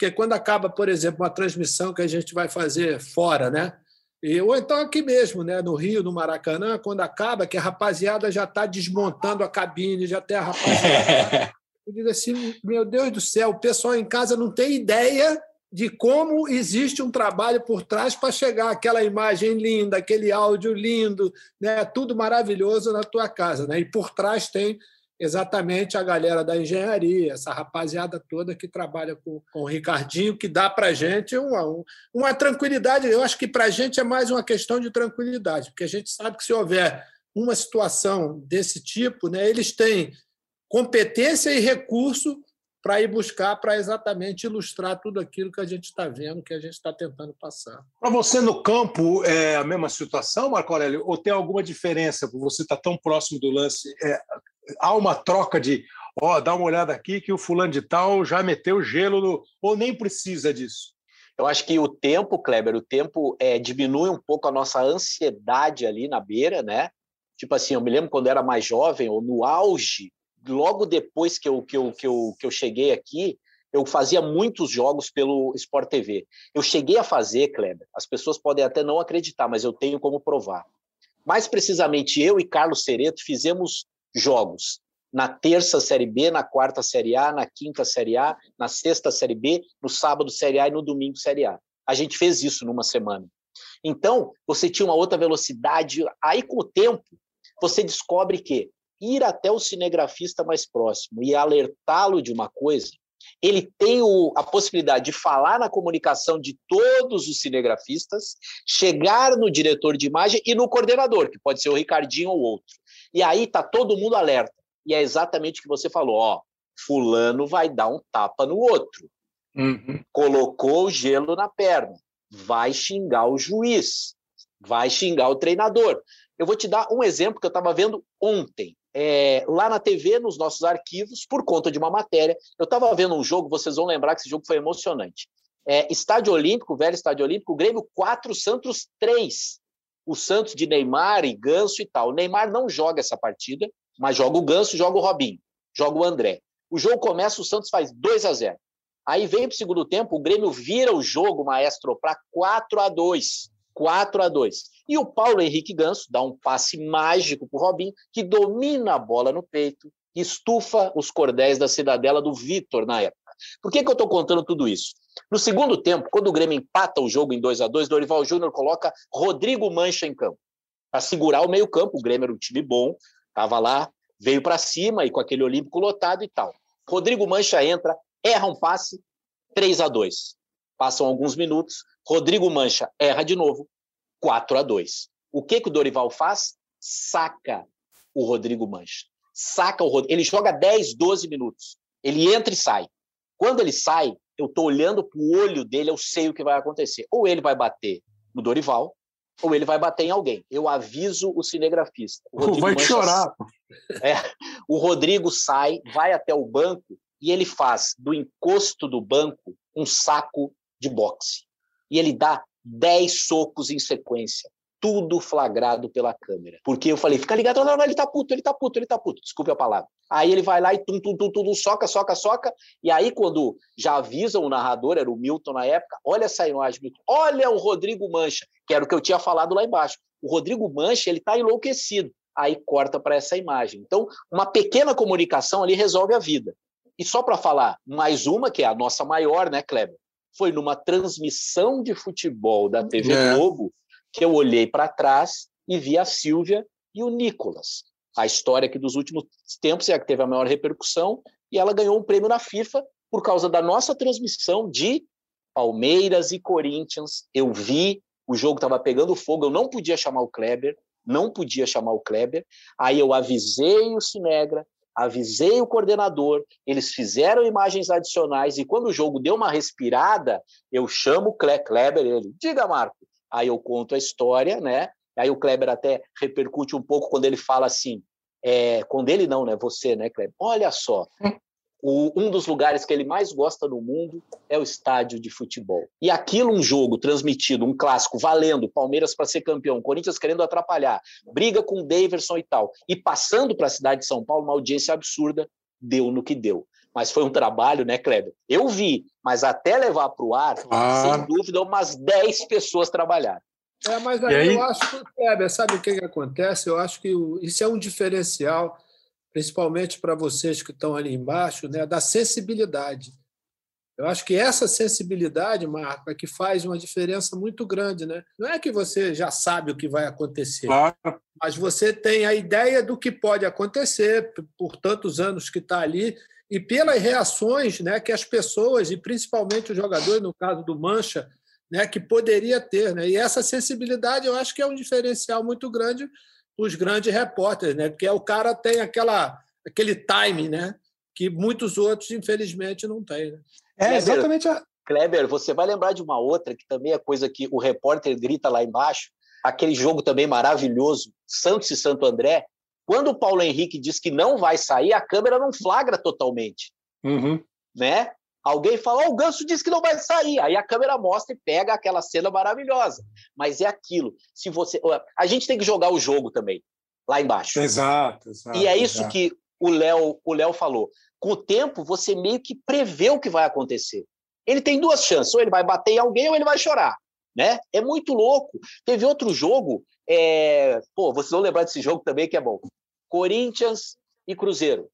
Porque quando acaba, por exemplo, uma transmissão que a gente vai fazer fora, né? E, ou então aqui mesmo, né, no Rio, no Maracanã, quando acaba, que a rapaziada já está desmontando a cabine, já tem a rapaziada. [laughs] Eu digo assim, meu Deus do céu, o pessoal em casa não tem ideia de como existe um trabalho por trás para chegar aquela imagem linda, aquele áudio lindo, né, tudo maravilhoso na tua casa. Né? E por trás tem exatamente a galera da engenharia, essa rapaziada toda que trabalha com, com o Ricardinho, que dá para a gente uma, uma tranquilidade. Eu acho que para a gente é mais uma questão de tranquilidade, porque a gente sabe que se houver uma situação desse tipo, né, eles têm competência e recurso para ir buscar, para exatamente ilustrar tudo aquilo que a gente está vendo, que a gente está tentando passar. Para você no campo é a mesma situação, Marco Aurélio, ou tem alguma diferença? Você está tão próximo do lance, é, há uma troca de, ó, oh, dá uma olhada aqui que o fulano de tal já meteu gelo no... ou nem precisa disso? Eu acho que o tempo, Kleber, o tempo é, diminui um pouco a nossa ansiedade ali na beira, né? Tipo assim, eu me lembro quando era mais jovem, ou no auge, logo depois que eu, que eu, que eu, que eu cheguei aqui, eu fazia muitos jogos pelo Sport TV. Eu cheguei a fazer, Kleber, as pessoas podem até não acreditar, mas eu tenho como provar. Mais precisamente, eu e Carlos Cereto fizemos jogos. Na terça Série B, na quarta Série A, na quinta Série A, na sexta Série B, no sábado Série A e no domingo Série A. A gente fez isso numa semana. Então, você tinha uma outra velocidade. Aí, com o tempo, você descobre que ir até o cinegrafista mais próximo e alertá-lo de uma coisa, ele tem o, a possibilidade de falar na comunicação de todos os cinegrafistas, chegar no diretor de imagem e no coordenador, que pode ser o Ricardinho ou outro. E aí tá todo mundo alerta. E é exatamente o que você falou, ó, fulano vai dar um tapa no outro. Uhum. Colocou o gelo na perna, vai xingar o juiz, vai xingar o treinador. Eu vou te dar um exemplo que eu estava vendo ontem. É, lá na TV, nos nossos arquivos, por conta de uma matéria. Eu estava vendo um jogo, vocês vão lembrar que esse jogo foi emocionante. É, Estádio Olímpico, velho Estádio Olímpico, Grêmio 4, Santos 3 o Santos de Neymar e Ganso e tal. O Neymar não joga essa partida, mas joga o Ganso, joga o Robinho, joga o André. O jogo começa, o Santos faz 2 a 0. Aí vem para o segundo tempo, o Grêmio vira o jogo, maestro, para 4 a 2. 4 a 2. E o Paulo Henrique Ganso dá um passe mágico para o Robinho, que domina a bola no peito, estufa os cordéis da cidadela do Vitor na época. Por que, que eu estou contando tudo isso? No segundo tempo, quando o Grêmio empata o jogo em 2 a 2 Dorival Júnior coloca Rodrigo Mancha em campo para segurar o meio-campo. O Grêmio era um time bom, estava lá, veio para cima e com aquele Olímpico lotado e tal. Rodrigo Mancha entra, erra um passe, 3 a 2 Passam alguns minutos, Rodrigo Mancha erra de novo, 4 a 2 O que, que o Dorival faz? Saca o Rodrigo Mancha. Saca o Rodrigo. Ele joga 10, 12 minutos. Ele entra e sai. Quando ele sai, eu estou olhando para o olho dele, eu sei o que vai acontecer. Ou ele vai bater no Dorival, ou ele vai bater em alguém. Eu aviso o cinegrafista. O vai Mancha... chorar. É, o Rodrigo sai, vai até o banco e ele faz do encosto do banco um saco de boxe. E ele dá 10 socos em sequência tudo flagrado pela câmera. Porque eu falei, fica ligado, não, não, ele tá puto, ele tá puto, ele tá puto, desculpe a palavra. Aí ele vai lá e tum, tum, tum, tum, soca, soca, soca, e aí quando já avisam o narrador, era o Milton na época, olha essa imagem, Milton, olha o Rodrigo Mancha, que era o que eu tinha falado lá embaixo. O Rodrigo Mancha, ele tá enlouquecido. Aí corta para essa imagem. Então, uma pequena comunicação ali resolve a vida. E só para falar mais uma, que é a nossa maior, né, Kleber? Foi numa transmissão de futebol da TV é. Globo, que eu olhei para trás e vi a Silvia e o Nicolas. A história que dos últimos tempos é a que teve a maior repercussão e ela ganhou um prêmio na FIFA por causa da nossa transmissão de Palmeiras e Corinthians. Eu vi, o jogo estava pegando fogo, eu não podia chamar o Kleber, não podia chamar o Kleber. Aí eu avisei o Sinegra, avisei o coordenador, eles fizeram imagens adicionais e quando o jogo deu uma respirada, eu chamo o Kleber, ele, diga Marco, Aí eu conto a história, né? Aí o Kleber até repercute um pouco quando ele fala assim, é, quando ele não, né? Você, né, Kleber? Olha só. O, um dos lugares que ele mais gosta no mundo é o estádio de futebol. E aquilo, um jogo transmitido, um clássico, valendo, Palmeiras para ser campeão, Corinthians querendo atrapalhar, briga com o Daverson e tal, e passando para a cidade de São Paulo, uma audiência absurda, deu no que deu mas foi um trabalho, né, Kleber? Eu vi, mas até levar para o ar, ah. sem dúvida, umas 10 pessoas trabalharam. É, mas aí, aí, eu acho que, Kleber, sabe o que, que acontece? Eu acho que isso é um diferencial, principalmente para vocês que estão ali embaixo, né, da sensibilidade. Eu acho que essa sensibilidade, Marco, é que faz uma diferença muito grande. Né? Não é que você já sabe o que vai acontecer, claro. mas você tem a ideia do que pode acontecer por tantos anos que está ali e pelas reações né, que as pessoas, e principalmente os jogadores, no caso do Mancha, né, que poderia ter. Né? E essa sensibilidade eu acho que é um diferencial muito grande os grandes repórteres, né? porque o cara tem aquela, aquele time né, que muitos outros, infelizmente, não têm. Né? É, exatamente. A... Kleber, você vai lembrar de uma outra que também é coisa que o repórter grita lá embaixo, aquele jogo também maravilhoso, Santos e Santo André, quando o Paulo Henrique diz que não vai sair, a câmera não flagra totalmente. Uhum. Né? Alguém fala, oh, o Ganso disse que não vai sair. Aí a câmera mostra e pega aquela cena maravilhosa. Mas é aquilo. Se você, a gente tem que jogar o jogo também lá embaixo. Exato. exato e é isso exato. que o Léo, o Léo falou. Com o tempo, você meio que prevê o que vai acontecer. Ele tem duas chances: ou ele vai bater em alguém ou ele vai chorar. Né? É muito louco. Teve outro jogo, é... pô, vocês vão lembrar desse jogo também que é bom. Corinthians e Cruzeiro.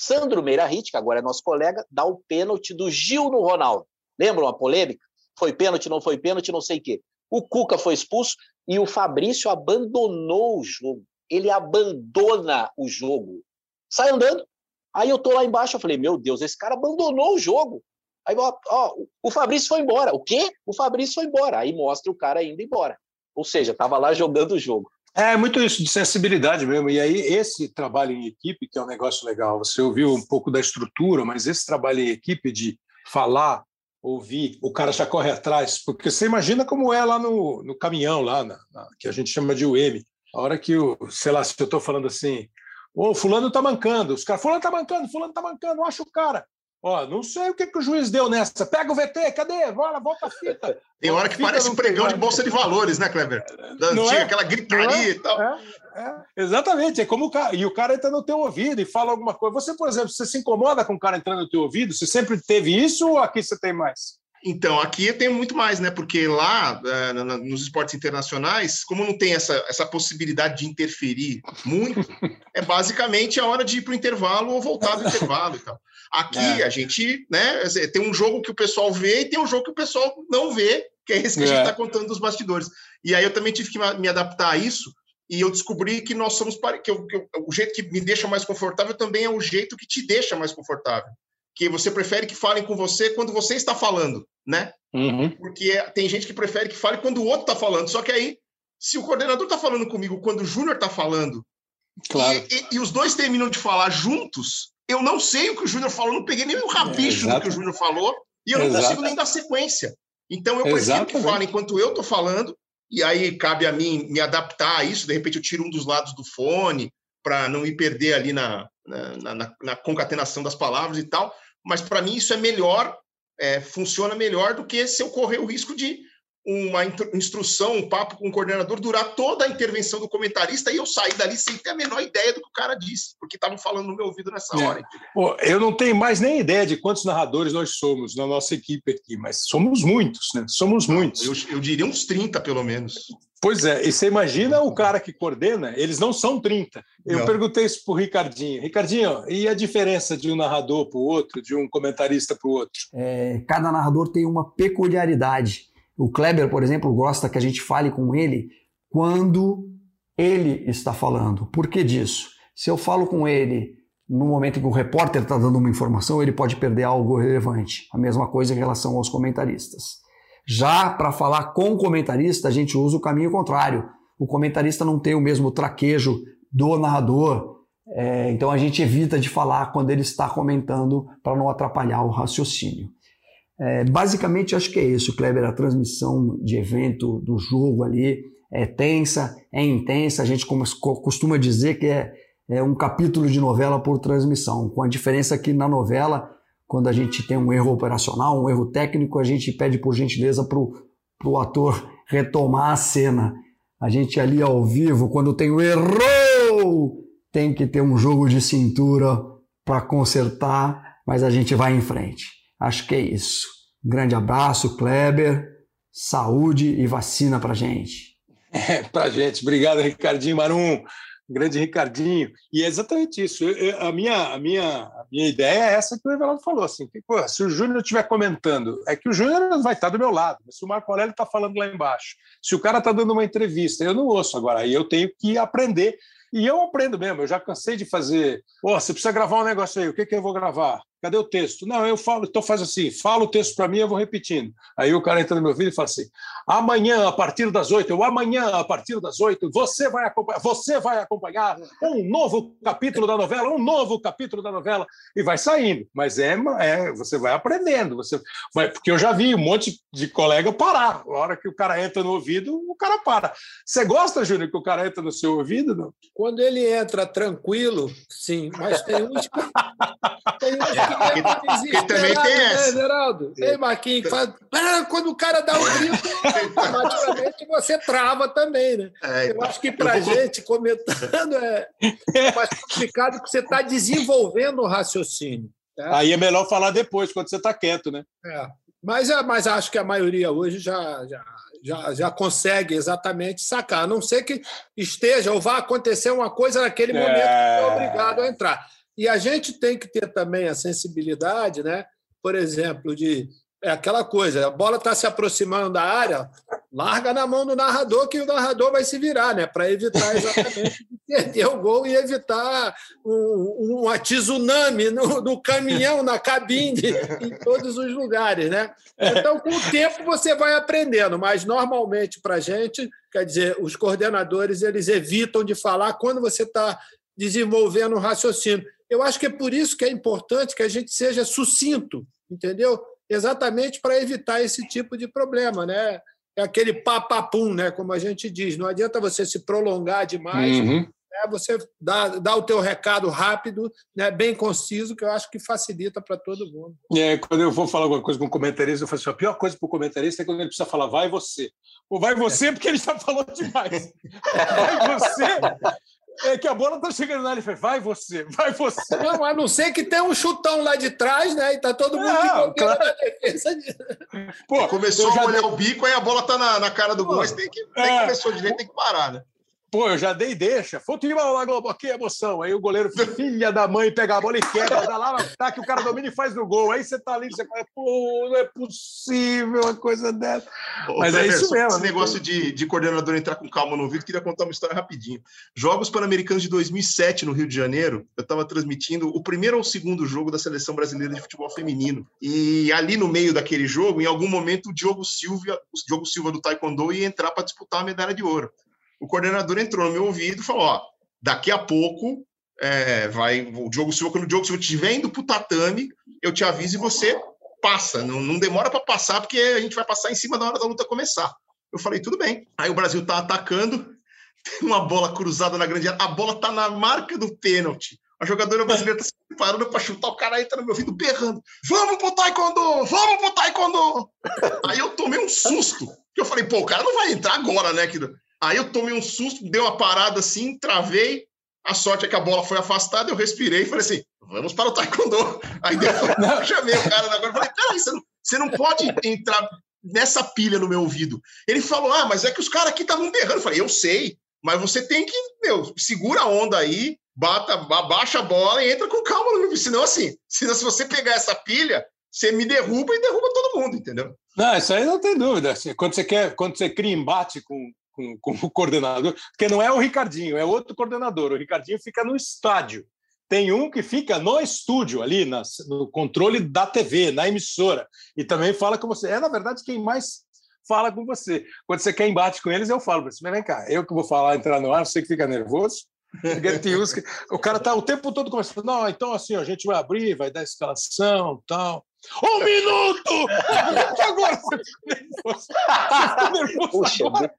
Sandro Meirahit, que agora é nosso colega, dá o pênalti do Gil no Ronaldo. Lembram a polêmica? Foi pênalti, não foi pênalti, não sei o quê. O Cuca foi expulso e o Fabrício abandonou o jogo. Ele abandona o jogo. Sai andando. Aí eu tô lá embaixo, eu falei, meu Deus, esse cara abandonou o jogo. Aí, ó, ó, o Fabrício foi embora. O quê? O Fabrício foi embora. Aí mostra o cara indo embora. Ou seja, estava lá jogando o jogo. É muito isso de sensibilidade mesmo. E aí, esse trabalho em equipe, que é um negócio legal, você ouviu um pouco da estrutura, mas esse trabalho em equipe de falar, ouvir, o cara já corre atrás, porque você imagina como é lá no, no caminhão, lá na, na, que a gente chama de UM. A hora que, o, sei lá, se eu estou falando assim, ô, fulano tá mancando, os caras, fulano tá mancando, fulano tá mancando, acha o cara. Ó, não sei o que, que o juiz deu nessa. Pega o VT, cadê? Bora, volta a fita. [laughs] Tem hora que parece um pregão de bolsa de valores, né, Kleber? Da não é? aquela gritaria é? e tal. É, é. Exatamente. É como o cara. E o cara entra no teu ouvido e fala alguma coisa. Você, por exemplo, você se incomoda com o cara entrando no teu ouvido? Você sempre teve isso ou aqui você tem mais? Então, aqui tem muito mais, né? Porque lá, é, nos esportes internacionais, como não tem essa, essa possibilidade de interferir muito, [laughs] é basicamente a hora de ir para o intervalo ou voltar do intervalo e tal. Aqui é. a gente, né, tem um jogo que o pessoal vê e tem um jogo que o pessoal não vê, que é esse que é. a gente está contando dos bastidores. E aí eu também tive que me adaptar a isso, e eu descobri que nós somos que, eu, que eu, o jeito que me deixa mais confortável também é o jeito que te deixa mais confortável. Que você prefere que falem com você quando você está falando, né? Uhum. Porque tem gente que prefere que fale quando o outro está falando. Só que aí, se o coordenador está falando comigo quando o Júnior está falando, claro. e, e, e, os dois terminam de falar juntos, eu não sei o que o Júnior falou, não peguei nem o rabicho é, do que o Júnior falou, e eu não Exato. consigo nem dar sequência. Então eu prefiro Exatamente. que falem enquanto eu estou falando, e aí cabe a mim me adaptar a isso. De repente eu tiro um dos lados do fone para não me perder ali na, na, na, na, concatenação das palavras e tal. Mas para mim isso é melhor, é, funciona melhor do que se eu correr o risco de uma instrução, um papo com o coordenador durar toda a intervenção do comentarista e eu sair dali sem ter a menor ideia do que o cara disse, porque estavam falando no meu ouvido nessa é. hora. Pô, eu não tenho mais nem ideia de quantos narradores nós somos na nossa equipe aqui, mas somos muitos, né? Somos muitos. Eu, eu diria uns 30, pelo menos. Pois é, e você imagina o cara que coordena, eles não são 30. Eu não. perguntei isso para o Ricardinho. Ricardinho, e a diferença de um narrador para o outro, de um comentarista para o outro? É, cada narrador tem uma peculiaridade. O Kleber, por exemplo, gosta que a gente fale com ele quando ele está falando. Por que disso? Se eu falo com ele no momento em que o repórter está dando uma informação, ele pode perder algo relevante. A mesma coisa em relação aos comentaristas. Já para falar com o comentarista, a gente usa o caminho contrário. O comentarista não tem o mesmo traquejo do narrador, é, então a gente evita de falar quando ele está comentando para não atrapalhar o raciocínio. É, basicamente, acho que é isso, Kleber. A transmissão de evento do jogo ali é tensa, é intensa. A gente costuma dizer que é, é um capítulo de novela por transmissão, com a diferença que na novela, quando a gente tem um erro operacional, um erro técnico, a gente pede por gentileza para o ator retomar a cena. A gente ali ao vivo, quando tem o errou, tem que ter um jogo de cintura para consertar, mas a gente vai em frente. Acho que é isso. Um grande abraço, Kleber. Saúde e vacina para gente. [laughs] É, para gente. Obrigado, Ricardinho Marum. Grande Ricardinho. E é exatamente isso. Eu, eu, a, minha, a, minha, a minha ideia é essa que o Everaldo falou. Assim, que, pô, se o Júnior estiver comentando, é que o Júnior vai estar do meu lado. Se o Marco Aurélio está falando lá embaixo, se o cara está dando uma entrevista, eu não ouço agora. Aí eu tenho que aprender. E eu aprendo mesmo. Eu já cansei de fazer. Pô, você precisa gravar um negócio aí. O que, que eu vou gravar? Cadê o texto? Não, eu falo, então faz assim, fala o texto para mim, eu vou repetindo. Aí o cara entra no meu vídeo e fala assim: amanhã, a partir das oito, eu amanhã, a partir das oito, você vai acompanhar, você vai acompanhar um novo capítulo da novela, um novo capítulo da novela, e vai saindo. Mas é, é você vai aprendendo, você vai, porque eu já vi um monte de colega parar. A hora que o cara entra no ouvido, o cara para. Você gosta, Júnior, que o cara entra no seu ouvido? Não? Quando ele entra tranquilo, sim, mas tem uns. [laughs] Tem uns que também tem né, essa. Geraldo? Ei, Marquinhos, faz... quando o cara dá um grito, [laughs] automaticamente você trava também, né? É, eu acho que para a gente, comentando, é, é mais complicado que você está desenvolvendo o raciocínio. Tá? Aí é melhor falar depois, quando você está quieto, né? É. Mas, é, mas acho que a maioria hoje já, já, já, já consegue exatamente sacar, a não ser que esteja ou vá acontecer uma coisa naquele momento é... que é obrigado a entrar. E a gente tem que ter também a sensibilidade, né? por exemplo, de é aquela coisa, a bola está se aproximando da área, larga na mão do narrador que o narrador vai se virar, né? Para evitar exatamente perder o gol e evitar um, um tsunami no, no, caminhão, na cabine, em todos os lugares, né? Então, com o tempo você vai aprendendo, mas normalmente para a gente, quer dizer, os coordenadores eles evitam de falar quando você está desenvolvendo um raciocínio. Eu acho que é por isso que é importante que a gente seja sucinto, entendeu? Exatamente para evitar esse tipo de problema, né? É aquele papapum, né? Como a gente diz. Não adianta você se prolongar demais. Uhum. Né? Você dá, dá o teu recado rápido, né? bem conciso, que eu acho que facilita para todo mundo. É, quando eu vou falar alguma coisa com o comentarista, eu falo assim, a pior coisa para o comentarista é quando ele precisa falar vai você. Ou vai você porque ele está falando demais. [laughs] Vai você é que a bola tá chegando lá, ele fala, vai você, vai você. Não, a não ser que tem um chutão lá de trás, né? E tá todo mundo não, claro. na defesa. Pô, começou a olhar o bico, aí a bola tá na, na cara do gol, mas tem que, tem é. que começou direito, tem que parar, né? Pô, eu já dei deixa. Futebol na Globo, que emoção. Aí o goleiro, filha da mãe, pega a bola e quebra, dá lá, tá que o cara domina e faz no gol. Aí você tá ali, você fala, pô, não é possível uma coisa dessa. Ô, Mas é isso mesmo. Esse negócio de, de coordenador entrar com calma no ouvido, queria contar uma história rapidinho. Jogos Pan-Americanos de 2007 no Rio de Janeiro, eu estava transmitindo o primeiro ou o segundo jogo da seleção brasileira de futebol feminino. E ali no meio daquele jogo, em algum momento, o Diogo Silva, o Diogo Silva do Taekwondo ia entrar para disputar a medalha de ouro o coordenador entrou no meu ouvido e falou: ó, daqui a pouco é, vai o Diogo Silva, quando o Diogo Silva estiver indo para o tatame, eu te aviso e você passa. Não, não demora para passar, porque a gente vai passar em cima da hora da luta começar. Eu falei, tudo bem. Aí o Brasil tá atacando, [laughs] tem uma bola cruzada na grande área, a bola tá na marca do pênalti. A jogadora brasileira tá se preparando para chutar, o cara entra no meu ouvido berrando: Vamos pro Taekwondo! Vamos pro Taekwondo! Aí eu tomei um susto, eu falei, pô, o cara não vai entrar agora, né? Aí eu tomei um susto, dei uma parada assim, travei. A sorte é que a bola foi afastada, eu respirei e falei assim: vamos para o taekwondo. [laughs] Aí depois [laughs] eu chamei o cara agora e falei: peraí, você não, você não pode entrar nessa pilha no meu ouvido. Ele falou: ah, mas é que os caras aqui estavam berrando. Eu falei: eu sei, mas você tem que, meu, segura a onda aí, bata, abaixa a bola e entra com calma no meu Senão, assim, senão, se você pegar essa pilha, você me derruba e derruba todo mundo, entendeu? Não, isso aí não tem dúvida. Quando você quer, quando você cria embate com, com, com o coordenador, porque não é o Ricardinho, é outro coordenador. O Ricardinho fica no estádio. Tem um que fica no estúdio, ali na, no controle da TV, na emissora, e também fala com você. É, na verdade, quem mais fala com você. Quando você quer embate com eles, eu falo para você, mas vem cá, eu que vou falar, entrar no ar, você que fica nervoso. o cara tá o tempo todo começando, não, então assim, a gente vai abrir, vai dar escalação tal. Um minuto! [laughs] agora você nervoso. [laughs] Você nervoso Puxa, agora.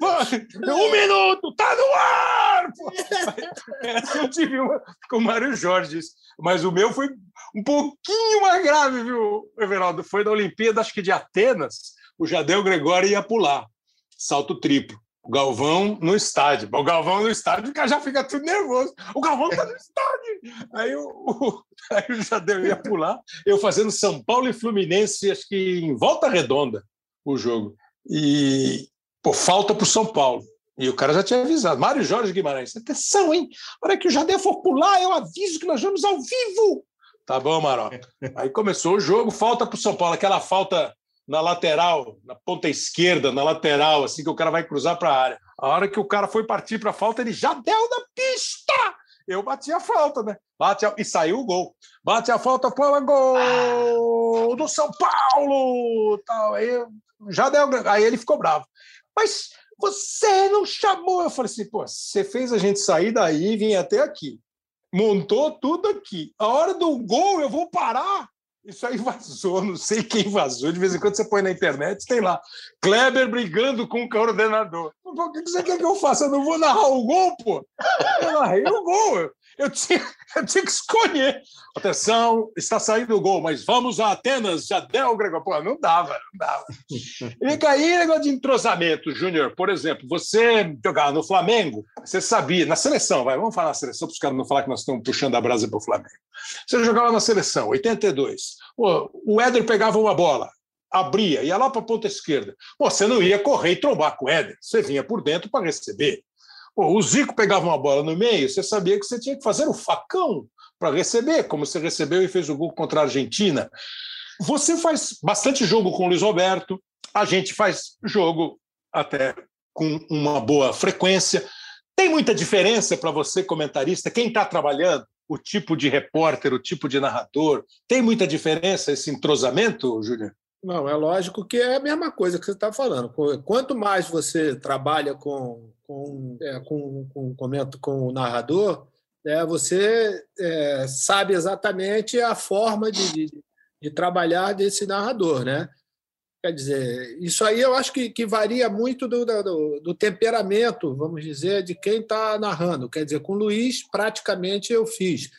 Um minuto, tá no ar! Essa [laughs] eu tive uma com o Mário Jorge, mas o meu foi um pouquinho mais grave, viu, Everaldo? Foi na Olimpíada, acho que de Atenas, o Jadeu Gregório ia pular, salto triplo. O Galvão no estádio. O Galvão no estádio já fica tudo nervoso. O Galvão tá no estádio. Aí o, o, aí o Jadeu ia pular, eu fazendo São Paulo e Fluminense, acho que em volta redonda o jogo. E, Pô, falta para o São Paulo. E o cara já tinha avisado. Mário Jorge Guimarães, atenção, hein? A hora que o Jadeu for pular, eu aviso que nós vamos ao vivo. Tá bom, Maroca. [laughs] Aí começou o jogo, falta para o São Paulo, aquela falta na lateral, na ponta esquerda, na lateral, assim que o cara vai cruzar para a área. A hora que o cara foi partir para a falta, ele já deu na pista. Eu bati a falta, né? Bate a... E saiu o gol. Bate a falta, pô, gol ah. do São Paulo! Tal. Aí já deu. Aí ele ficou bravo. Mas você não chamou. Eu falei assim, pô, você fez a gente sair daí e vir até aqui. Montou tudo aqui. A hora do gol, eu vou parar. Isso aí [laughs] vazou, não sei quem vazou. De vez em quando você põe na internet, tem lá. Kleber brigando com o coordenador. O que você quer que eu faça? Eu não vou narrar o gol, pô. Eu narrei o gol. Eu tinha, [laughs] eu tinha que escolher. Atenção, está saindo o gol, mas vamos a Atenas, o Gregor. Pô, não dava, não dava. E aí, negócio de entrosamento, Júnior. Por exemplo, você jogava no Flamengo, você sabia, na seleção, vai, vamos falar na seleção, para os caras não falar que nós estamos puxando a brasa para o Flamengo. Você jogava na seleção, 82. Pô, o Éder pegava uma bola, abria, ia lá para a ponta esquerda. Pô, você não ia correr e trombar com o Éder, você vinha por dentro para receber. Pô, o Zico pegava uma bola no meio, você sabia que você tinha que fazer o facão para receber, como você recebeu e fez o gol contra a Argentina. Você faz bastante jogo com o Luiz Roberto, a gente faz jogo até com uma boa frequência. Tem muita diferença para você, comentarista, quem está trabalhando, o tipo de repórter, o tipo de narrador? Tem muita diferença esse entrosamento, Júlio? Não, é lógico que é a mesma coisa que você está falando. Quanto mais você trabalha com, com, é, com, com, comento com o narrador, é, você é, sabe exatamente a forma de, de, de, trabalhar desse narrador. Né? Quer dizer, isso aí eu acho que, que varia muito do, do, do temperamento, vamos dizer, de quem está narrando. Quer dizer, com o Luiz, praticamente eu fiz.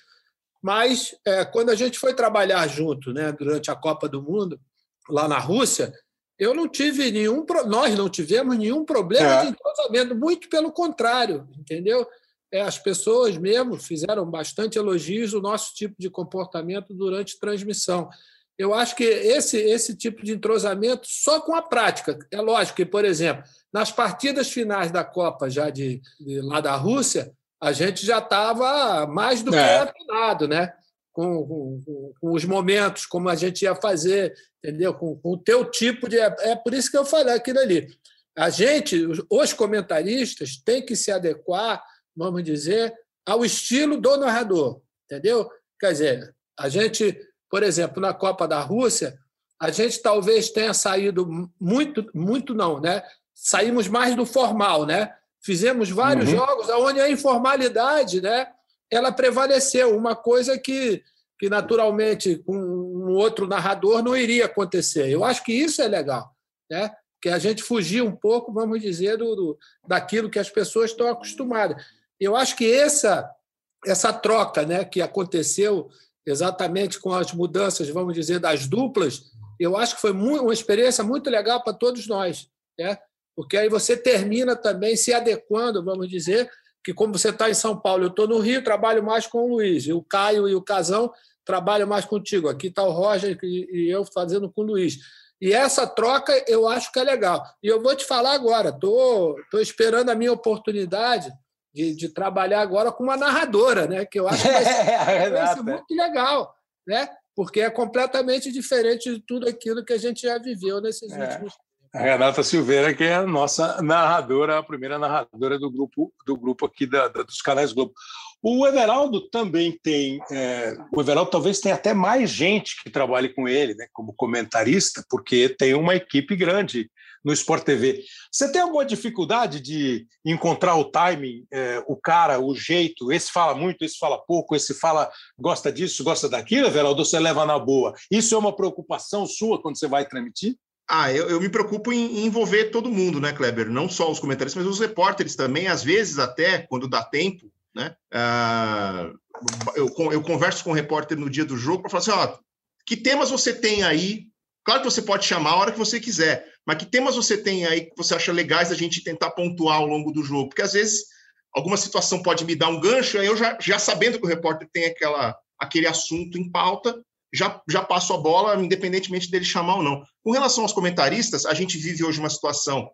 Mas é, quando a gente foi trabalhar junto né, durante a Copa do Mundo, lá na Rússia, eu não tive nenhum, nós não tivemos nenhum problema é. de entrosamento, muito pelo contrário, entendeu? É, as pessoas mesmo fizeram bastante elogios do nosso tipo de comportamento durante transmissão. eu acho que esse, esse tipo de entrosamento só com a prática. É lógico que, por exemplo, nas partidas finais da Copa, já de, de lá da Rússia, a gente já estava mais do que é. afinado, né? Com, com, com, os momentos, como a gente ia fazer, entendeu? Com, com o teu tipo de. É por isso que eu falei aquilo ali. A gente, os comentaristas, têm que se adequar, vamos dizer, ao estilo do narrador, entendeu? Quer dizer, a gente, por exemplo, na Copa da Rússia, a gente talvez tenha saído muito, muito não, né? Saímos mais do formal, né? Fizemos vários uhum. jogos onde a informalidade, né? Ela prevaleceu, uma coisa que, que naturalmente com um outro narrador não iria acontecer. Eu acho que isso é legal, né? Que a gente fugir um pouco, vamos dizer, do, do daquilo que as pessoas estão acostumadas. Eu acho que essa essa troca, né, que aconteceu exatamente com as mudanças, vamos dizer, das duplas, eu acho que foi uma experiência muito legal para todos nós, né? porque aí você termina também se adequando, vamos dizer, que como você está em São Paulo, eu estou no Rio, trabalho mais com o Luiz, e o Caio e o Casão trabalham mais contigo. Aqui está o Roger e eu fazendo com o Luiz. E essa troca eu acho que é legal. E eu vou te falar agora, estou tô, tô esperando a minha oportunidade de, de, trabalhar agora com uma narradora, né? que eu acho que vai ser, [laughs] vai ser muito legal, né? porque é completamente diferente de tudo aquilo que a gente já viveu nesses é. últimos a Renata Silveira, que é a nossa narradora, a primeira narradora do grupo, do grupo aqui da, da, dos canais Globo. O Everaldo também tem. É, o Everaldo talvez tenha até mais gente que trabalhe com ele, né, como comentarista, porque tem uma equipe grande no Sport TV. Você tem alguma dificuldade de encontrar o timing, é, o cara, o jeito? Esse fala muito, esse fala pouco, esse fala gosta disso, gosta daquilo, Everaldo? Você leva na boa. Isso é uma preocupação sua quando você vai transmitir? Ah, eu, eu me preocupo em, em, envolver todo mundo, né, Kleber? Não só os comentaristas, mas os repórteres também, às vezes até, quando dá tempo, né? Ah, eu, eu converso com o repórter no dia do jogo para falar assim, ó, que temas você tem aí? Claro que você pode chamar a hora que você quiser, mas que temas você tem aí que você acha legais a gente tentar pontuar ao longo do jogo? Porque às vezes alguma situação pode me dar um gancho, aí eu já, já sabendo que o repórter tem aquela, aquele assunto em pauta, já, já passo a bola, independentemente dele chamar ou não. Com relação aos comentaristas, a gente vive hoje uma situação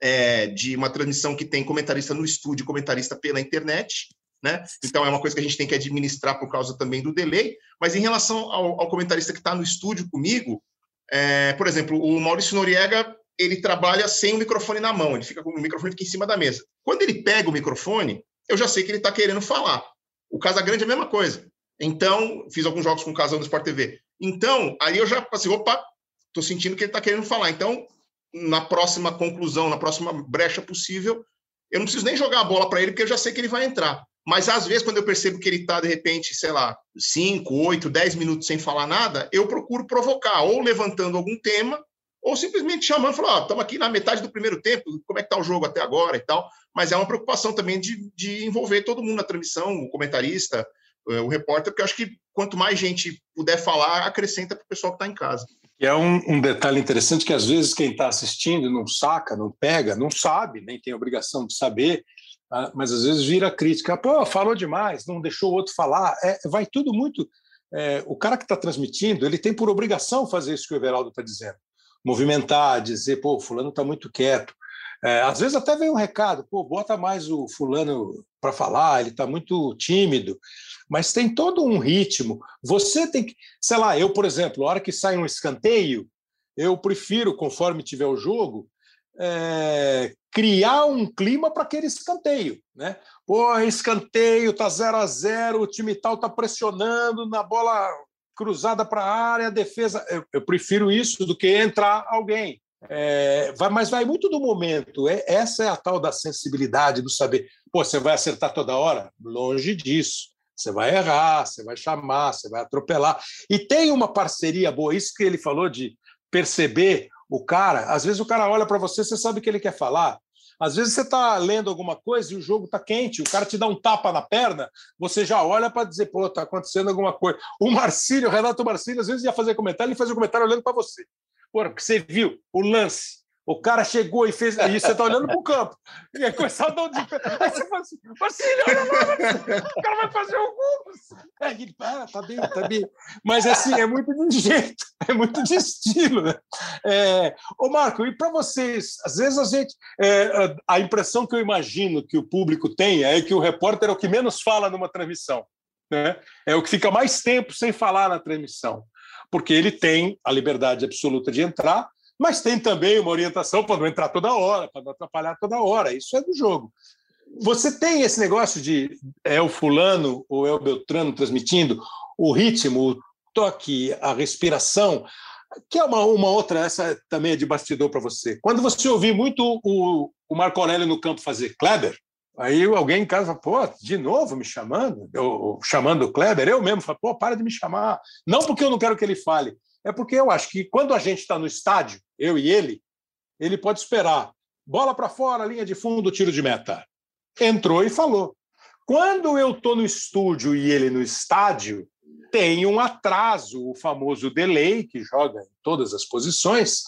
é, de uma transmissão que tem comentarista no estúdio e comentarista pela internet, né? Então é uma coisa que a gente tem que administrar por causa também do delay. Mas em relação ao, ao comentarista que está no estúdio comigo, é, por exemplo, o Maurício Noriega ele trabalha sem o microfone na mão, ele fica com o microfone aqui em cima da mesa. Quando ele pega o microfone, eu já sei que ele está querendo falar. O Casagrande é a mesma coisa. Então, fiz alguns jogos com o Casão do Sport TV. Então, aí eu já passei, opa, estou sentindo que ele está querendo falar. Então, na próxima conclusão, na próxima brecha possível, eu não preciso nem jogar a bola para ele, porque eu já sei que ele vai entrar. Mas, às vezes, quando eu percebo que ele está, de repente, sei lá, 5, 8, 10 minutos sem falar nada, eu procuro provocar, ou levantando algum tema, ou simplesmente chamando e falando, estamos aqui na metade do primeiro tempo, como é que está o jogo até agora e tal. Mas é uma preocupação também de, de envolver todo mundo na transmissão, o comentarista, o repórter, porque eu acho que quanto mais gente puder falar, acrescenta para o pessoal que está em casa. E é um, um, detalhe interessante que às vezes quem está assistindo não saca, não pega, não sabe, nem tem obrigação de saber, tá? mas às vezes vira crítica. Pô, falou demais, não deixou o outro falar. É, vai tudo muito. É, o cara que está transmitindo, ele tem por obrigação fazer isso que o Everaldo está dizendo. Movimentar, dizer, pô, fulano está muito quieto. É, às vezes até vem um recado, pô, bota mais o fulano para falar, ele está muito tímido, mas tem todo um ritmo. Você tem que, sei lá, eu, por exemplo, a hora que sai um escanteio, eu prefiro, conforme tiver o jogo, é, criar um clima para aquele escanteio, né? Pô, escanteio, tá 0 a 0 o time tal tá pressionando na bola cruzada para a área, defesa. Eu, eu, prefiro isso do que entrar alguém. É, vai, mas vai muito do momento. É, essa é a tal da sensibilidade, do saber. Pô, você vai acertar toda hora? Longe disso. Você vai errar, você vai chamar, você vai atropelar. E tem uma parceria boa, isso que ele falou de perceber o cara. Às vezes o cara olha para você, você sabe o que ele quer falar. Às vezes você está lendo alguma coisa e o jogo está quente, o cara te dá um tapa na perna, você já olha para dizer, pô, está acontecendo alguma coisa. O Marcílio, o Renato Marcílio, às vezes ia fazer comentário, ele fazia um comentário olhando para você. Porra, porque você viu o lance. O cara chegou e fez. E você está olhando para o campo. E aí começou a dar um de... Aí você fala assim: Marcílio, olha lá, o cara vai fazer o gol. Aí ele, ah, tá bem, tá bem. Mas assim, é muito de jeito, é muito de estilo. Né? É... Ô, Marco, e para vocês, às vezes a gente. É, a impressão que eu imagino que o público tem é que o repórter é o que menos fala numa transmissão. Né? É o que fica mais tempo sem falar na transmissão. Porque ele tem a liberdade absoluta de entrar mas tem também uma orientação para não entrar toda hora, para não atrapalhar toda hora. Isso é do jogo. Você tem esse negócio de é o fulano ou é o Beltrano transmitindo o ritmo, o toque, a respiração, que é uma, uma outra, essa também é de bastidor para você. Quando você ouvir muito o, o Marco Aurélio no campo fazer Kleber, aí alguém em casa fala, pô, de novo me chamando, eu, chamando o Kleber, eu mesmo falo, pô, para de me chamar. Não porque eu não quero que ele fale, é porque eu acho que quando a gente está no estádio, eu e ele, ele pode esperar. Bola para fora, linha de fundo, tiro de meta. Entrou e falou. Quando eu estou no estúdio e ele no estádio, tem um atraso, o famoso delay, que joga em todas as posições.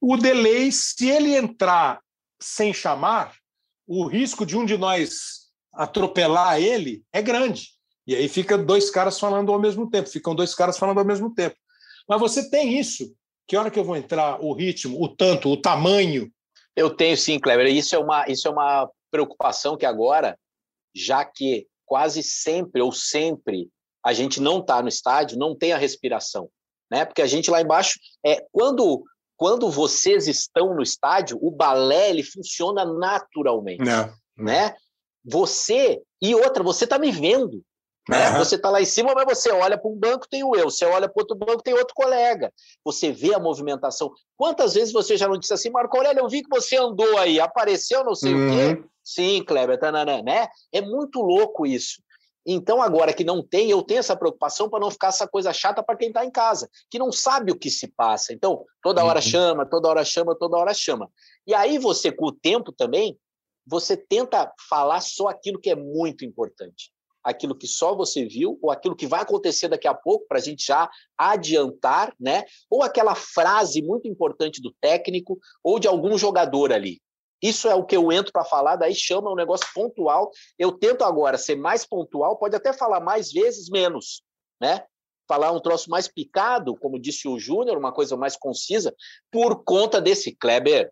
O delay, se ele entrar sem chamar, o risco de um de nós atropelar ele é grande. E aí fica dois caras falando ao mesmo tempo, ficam dois caras falando ao mesmo tempo. Mas você tem isso. Que hora que eu vou entrar? O ritmo, o tanto, o tamanho? Eu tenho sim, Kleber. Isso é uma, isso é uma preocupação que agora, já que quase sempre ou sempre a gente não está no estádio, não tem a respiração, né? Porque a gente lá embaixo é quando quando vocês estão no estádio, o balé ele funciona naturalmente, não, né? Você e outra, você está me vendo, né? Uhum. Você está lá em cima, mas você olha para um banco, tem o eu. Você olha para outro banco, tem outro colega. Você vê a movimentação. Quantas vezes você já não disse assim, Marco Aurélio, eu vi que você andou aí, apareceu não sei uhum. o quê? Uhum. Sim, Kleber, tanana, né? É muito louco isso. Então, agora que não tem, eu tenho essa preocupação para não ficar essa coisa chata para quem está em casa, que não sabe o que se passa. Então, toda hora uhum. chama, toda hora chama, toda hora chama. E aí você, com o tempo também, você tenta falar só aquilo que é muito importante aquilo que só você viu, ou aquilo que vai acontecer daqui a pouco, para a gente já adiantar, né? ou aquela frase muito importante do técnico ou de algum jogador ali. Isso é o que eu entro para falar, daí chama um negócio pontual. Eu tento agora ser mais pontual, pode até falar mais vezes, menos, né? Falar um troço mais picado, como disse o Júnior, uma coisa mais concisa, por conta desse Kleber.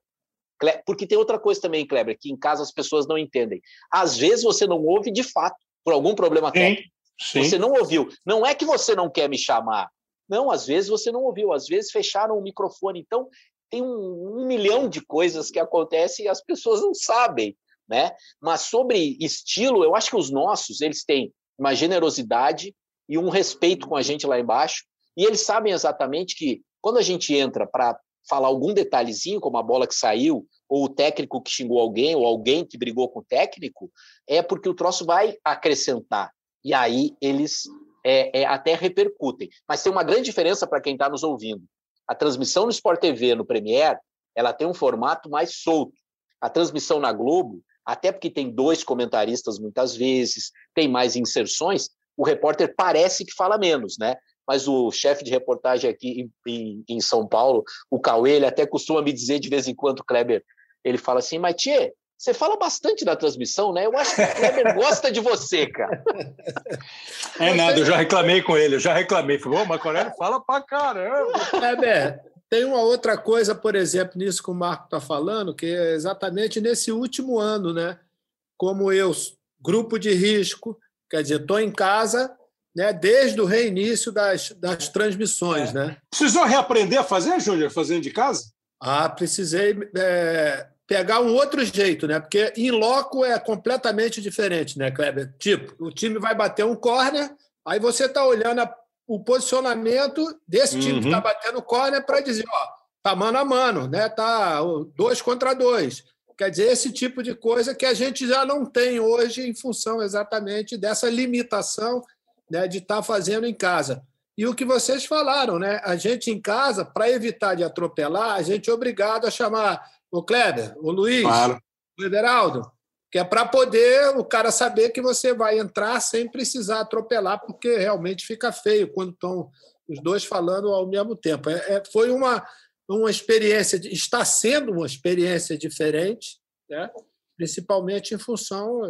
Porque tem outra coisa também, Kleber, que em casa as pessoas não entendem. Às vezes você não ouve de fato por algum problema técnico. Sim. Você não ouviu. Não é que você não quer me chamar. Não, às vezes você não ouviu, às vezes fecharam o microfone. Então, tem um, um milhão de coisas que acontecem e as pessoas não sabem. Né? Mas sobre estilo, eu acho que os nossos, eles têm uma generosidade e um respeito com a gente lá embaixo, e eles sabem exatamente que quando a gente entra para falar algum detalhezinho, como a bola que saiu, ou o técnico que xingou alguém, ou alguém que brigou com o técnico, é porque o troço vai acrescentar. E aí eles é, é, até repercutem. Mas tem uma grande diferença para quem está nos ouvindo. A transmissão no Sport TV, no Premier, ela tem um formato mais solto. A transmissão na Globo, até porque tem dois comentaristas muitas vezes, tem mais inserções, o repórter parece que fala menos, né? Mas o chefe de reportagem aqui em, em, em, São Paulo, o Cauê, ele até costuma me dizer de vez em quando, Kleber, ele fala assim, mas Tchê, você fala bastante na transmissão, né? Eu acho que o Kleber gosta de você, cara. [laughs] É nada, eu já reclamei com ele, eu já reclamei. Falei, ô, Marco Aurélio fala pra caramba. [laughs] Kleber, tem uma outra coisa, por exemplo, nisso que o Marco está falando, que é exatamente nesse último ano, né? Como eu, grupo de risco, quer dizer, estou em casa, né, desde o reinício das, das transmissões. É. Né? Precisou reaprender a fazer, Júnior, fazendo de casa? Ah, precisei é, pegar um outro jeito, né? Porque em loco é completamente diferente, né, Kleber? Tipo, o time vai bater um corner, aí você está olhando a, o posicionamento desse time uhum. que está batendo corner para dizer, ó, tá mano a mano, né? Tá dois contra dois. Quer dizer, esse tipo de coisa que a gente já não tem hoje em função exatamente dessa limitação né, de estar tá fazendo em casa. E o que vocês falaram, né? A gente em casa, para evitar de atropelar, a gente é obrigado a chamar o Kleber, o Luiz, claro. o Everaldo, que é para poder o cara saber que você vai entrar sem precisar atropelar, porque realmente fica feio quando estão os dois falando ao mesmo tempo. É, é, foi uma, uma experiência, está sendo uma experiência diferente, né? principalmente em função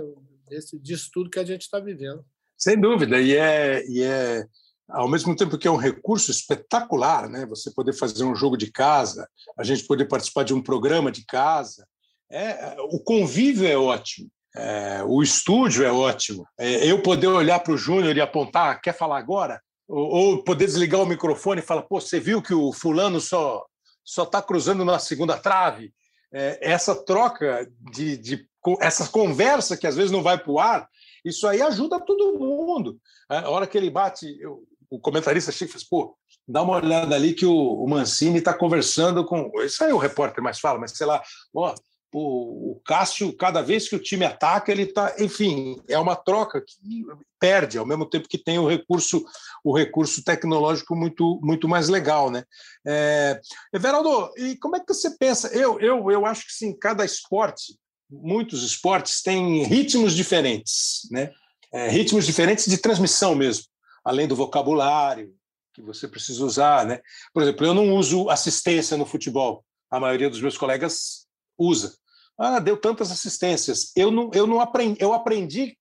desse, disso tudo que a gente está vivendo. Sem dúvida, e é, e é ao mesmo tempo que é um recurso espetacular, né? Você poder fazer um jogo de casa, a gente poder participar de um programa de casa, é, o convívio é ótimo. É, o estúdio é ótimo. É, eu poder olhar para o Júnior e apontar, quer falar agora? Ou, ou, poder desligar o microfone e falar, pô, você viu que o fulano só só está cruzando na segunda trave? É, essa troca de, de essa conversa que às vezes não vai para o ar, isso aí ajuda todo mundo. A hora que ele bate, eu, o comentarista chega e fala, pô, dá uma olhada ali que o, o Mancini está conversando com. Isso aí o repórter mais fala, mas sei lá, ó, o, o Cássio, cada vez que o time ataca, ele está. Enfim, é uma troca que perde, ao mesmo tempo que tem o recurso, o recurso tecnológico muito, muito mais legal. Né? É, Everaldo, e como é que você pensa? Eu, eu, eu acho que sim, cada esporte, muitos esportes têm ritmos diferentes, né? É, ritmos diferentes de transmissão mesmo, além do vocabulário que você precisa usar. Né? Por exemplo, eu não uso assistência no futebol. A maioria dos meus colegas usa. Ah, deu tantas assistências. Eu não, eu não aprendi, eu aprendi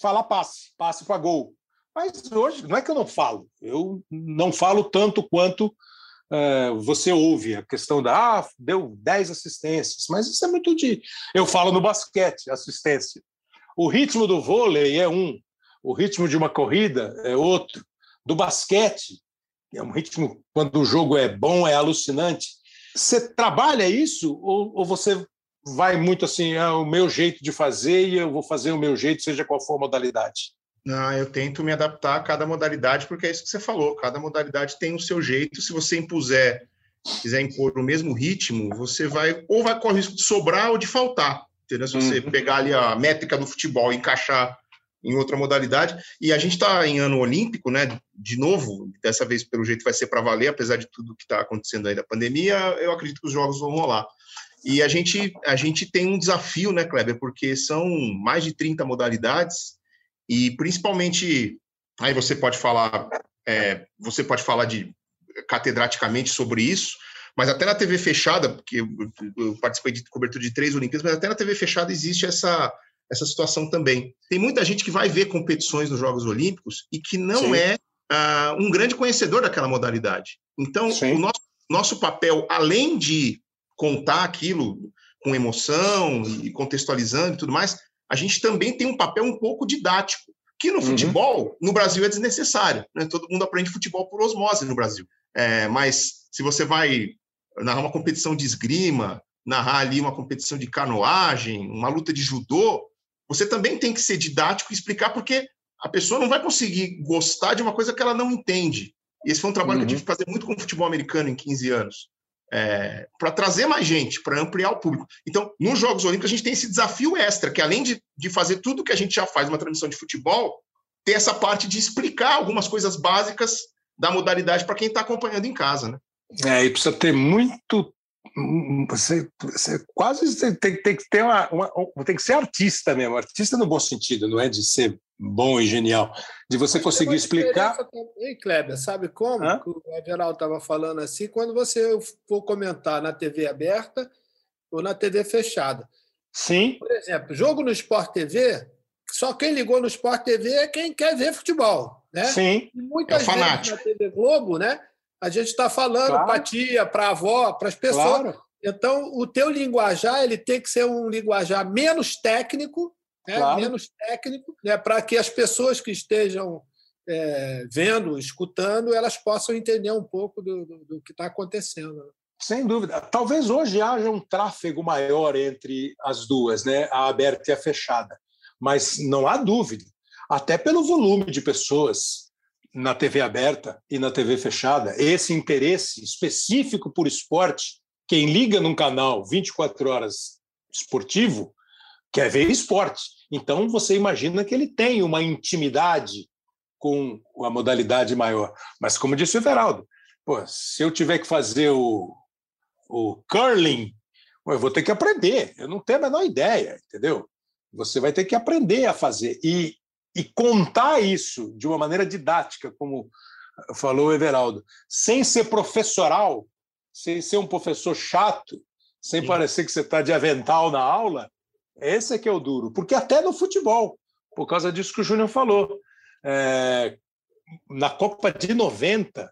falar passe, passe para gol. Mas hoje não é que eu não falo, eu não falo tanto quanto você ouve a questão da ah, deu 10 assistências, mas isso é muito de. Eu falo no basquete, assistência. O ritmo do vôlei é um, o ritmo de uma corrida é outro. Do basquete, é um ritmo, quando o jogo é bom, é alucinante. Você trabalha isso ou, ou você vai muito assim, é o meu jeito de fazer e eu vou fazer o meu jeito, seja qual for a modalidade? Não, eu tento me adaptar a cada modalidade, porque é isso que você falou, cada modalidade tem o seu jeito. Se você impuser, quiser impor o mesmo ritmo, você vai, ou vai correr o risco de sobrar ou de faltar. Entendeu? Se você uhum. pegar ali a métrica do futebol e encaixar em outra modalidade. E a gente está em ano olímpico, né? De novo, dessa vez, pelo jeito, vai ser para valer, apesar de tudo que está acontecendo aí da pandemia, eu acredito que os jogos vão rolar. E a gente, a gente tem um desafio, né, Kleber? Porque são mais de 30 modalidades e principalmente aí você pode falar, é, você pode falar de catedraticamente sobre isso, mas até na TV fechada, porque eu, eu participei de cobertura de três Olimpíadas, mas até na TV fechada existe essa essa situação também. Tem muita gente que vai ver competições nos Jogos Olímpicos e que não Sim. é uh, um grande conhecedor daquela modalidade. Então, Sim. o nosso, nosso papel, além de contar aquilo com emoção e contextualizando e tudo mais, a gente também tem um papel um pouco didático, que no uhum. futebol, no Brasil, é desnecessário. Né? Todo mundo aprende futebol por osmose no Brasil. É, mas se você vai narrar uma competição de esgrima, narrar ali uma competição de canoagem, uma luta de judô, você também tem que ser didático e explicar porque a pessoa não vai conseguir gostar de uma coisa que ela não entende. E esse foi um trabalho uhum. que eu tive que fazer muito com o futebol americano em 15 anos é, para trazer mais gente, para ampliar o público. Então, nos Jogos Olímpicos, a gente tem esse desafio extra, que além de, de fazer tudo que a gente já faz numa transmissão de futebol, ter essa parte de explicar algumas coisas básicas da modalidade para quem está acompanhando em casa. Né? É, e precisa ter muito. Você, você quase tem, tem que ter uma, uma, tem que ser artista mesmo, artista no bom sentido, não é de ser bom e genial, de você conseguir explicar. Também, Kleber, sabe como? Hã? O Everaldo estava falando assim, quando você for comentar na TV aberta ou na TV fechada. Sim. Por exemplo, jogo no Sport TV, só quem ligou no Sport TV é quem quer ver futebol. Né? Sim. E muitas é vezes na TV Globo, né? A gente está falando claro. para a tia, para a avó, para as pessoas. Claro. Então, o teu linguajar ele tem que ser um linguajar menos técnico né? claro. menos técnico, né? para que as pessoas que estejam é, vendo, escutando, elas possam entender um pouco do, do, do que está acontecendo. Né? Sem dúvida. Talvez hoje haja um tráfego maior entre as duas, né? a aberta e a fechada. Mas não há dúvida, até pelo volume de pessoas na TV aberta e na TV fechada, esse interesse específico por esporte, quem liga num canal 24 horas esportivo, quer ver esporte. Então, você imagina que ele tem uma intimidade com a modalidade maior. Mas, como disse o Everaldo, pô, se eu tiver que fazer o, o curling, eu vou ter que aprender. Eu não tenho a menor ideia, entendeu? Você vai ter que aprender a fazer. E, e contar isso de uma maneira didática, como falou o Everaldo, sem ser professoral, sem ser um professor chato, sem Sim. parecer que você está de avental na aula, esse é que é o duro. Porque até no futebol, por causa disso que o Júnior falou, é, na Copa de 90,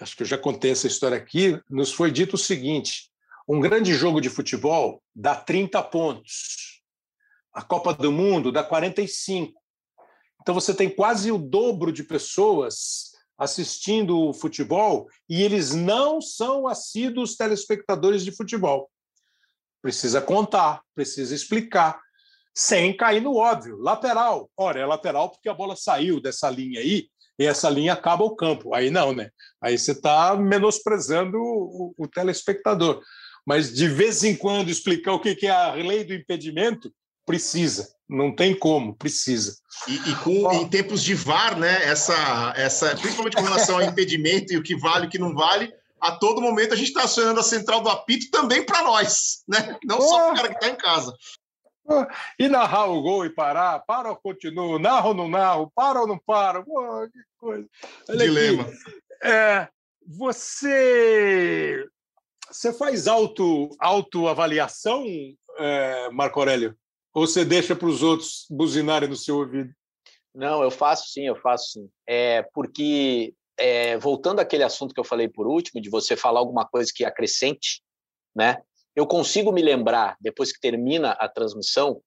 acho que eu já contei essa história aqui, nos foi dito o seguinte: um grande jogo de futebol dá 30 pontos. A Copa do Mundo dá 45. Então você tem quase o dobro de pessoas assistindo o futebol e eles não são assíduos telespectadores de futebol. Precisa contar, precisa explicar, sem cair no óbvio. Lateral. Ora, é lateral porque a bola saiu dessa linha aí e essa linha acaba o campo. Aí não, né? Aí você está menosprezando o, o, telespectador. Mas de vez em quando explicar o que é a lei do impedimento, precisa. Não tem como, precisa. E, e com, em tempos de VAR, né? Essa, essa, principalmente com relação ao impedimento e o que vale e o que não vale, a todo momento a gente está acionando a central do apito também para nós, né? Não só para o cara que está em casa. E narrar o gol e parar, para ou continua, narro ou não narro, para ou não para, Pô, que coisa. Olha Dilema. Aqui. É, você, você faz auto, autoavaliação, é, Marco Aurélio? Ou você deixa para os outros buzinarem no seu ouvido? Não, eu faço sim, eu faço sim. É porque, é, voltando àquele assunto que eu falei por último, de você falar alguma coisa que acrescente, né? Eu consigo me lembrar, depois que termina a transmissão,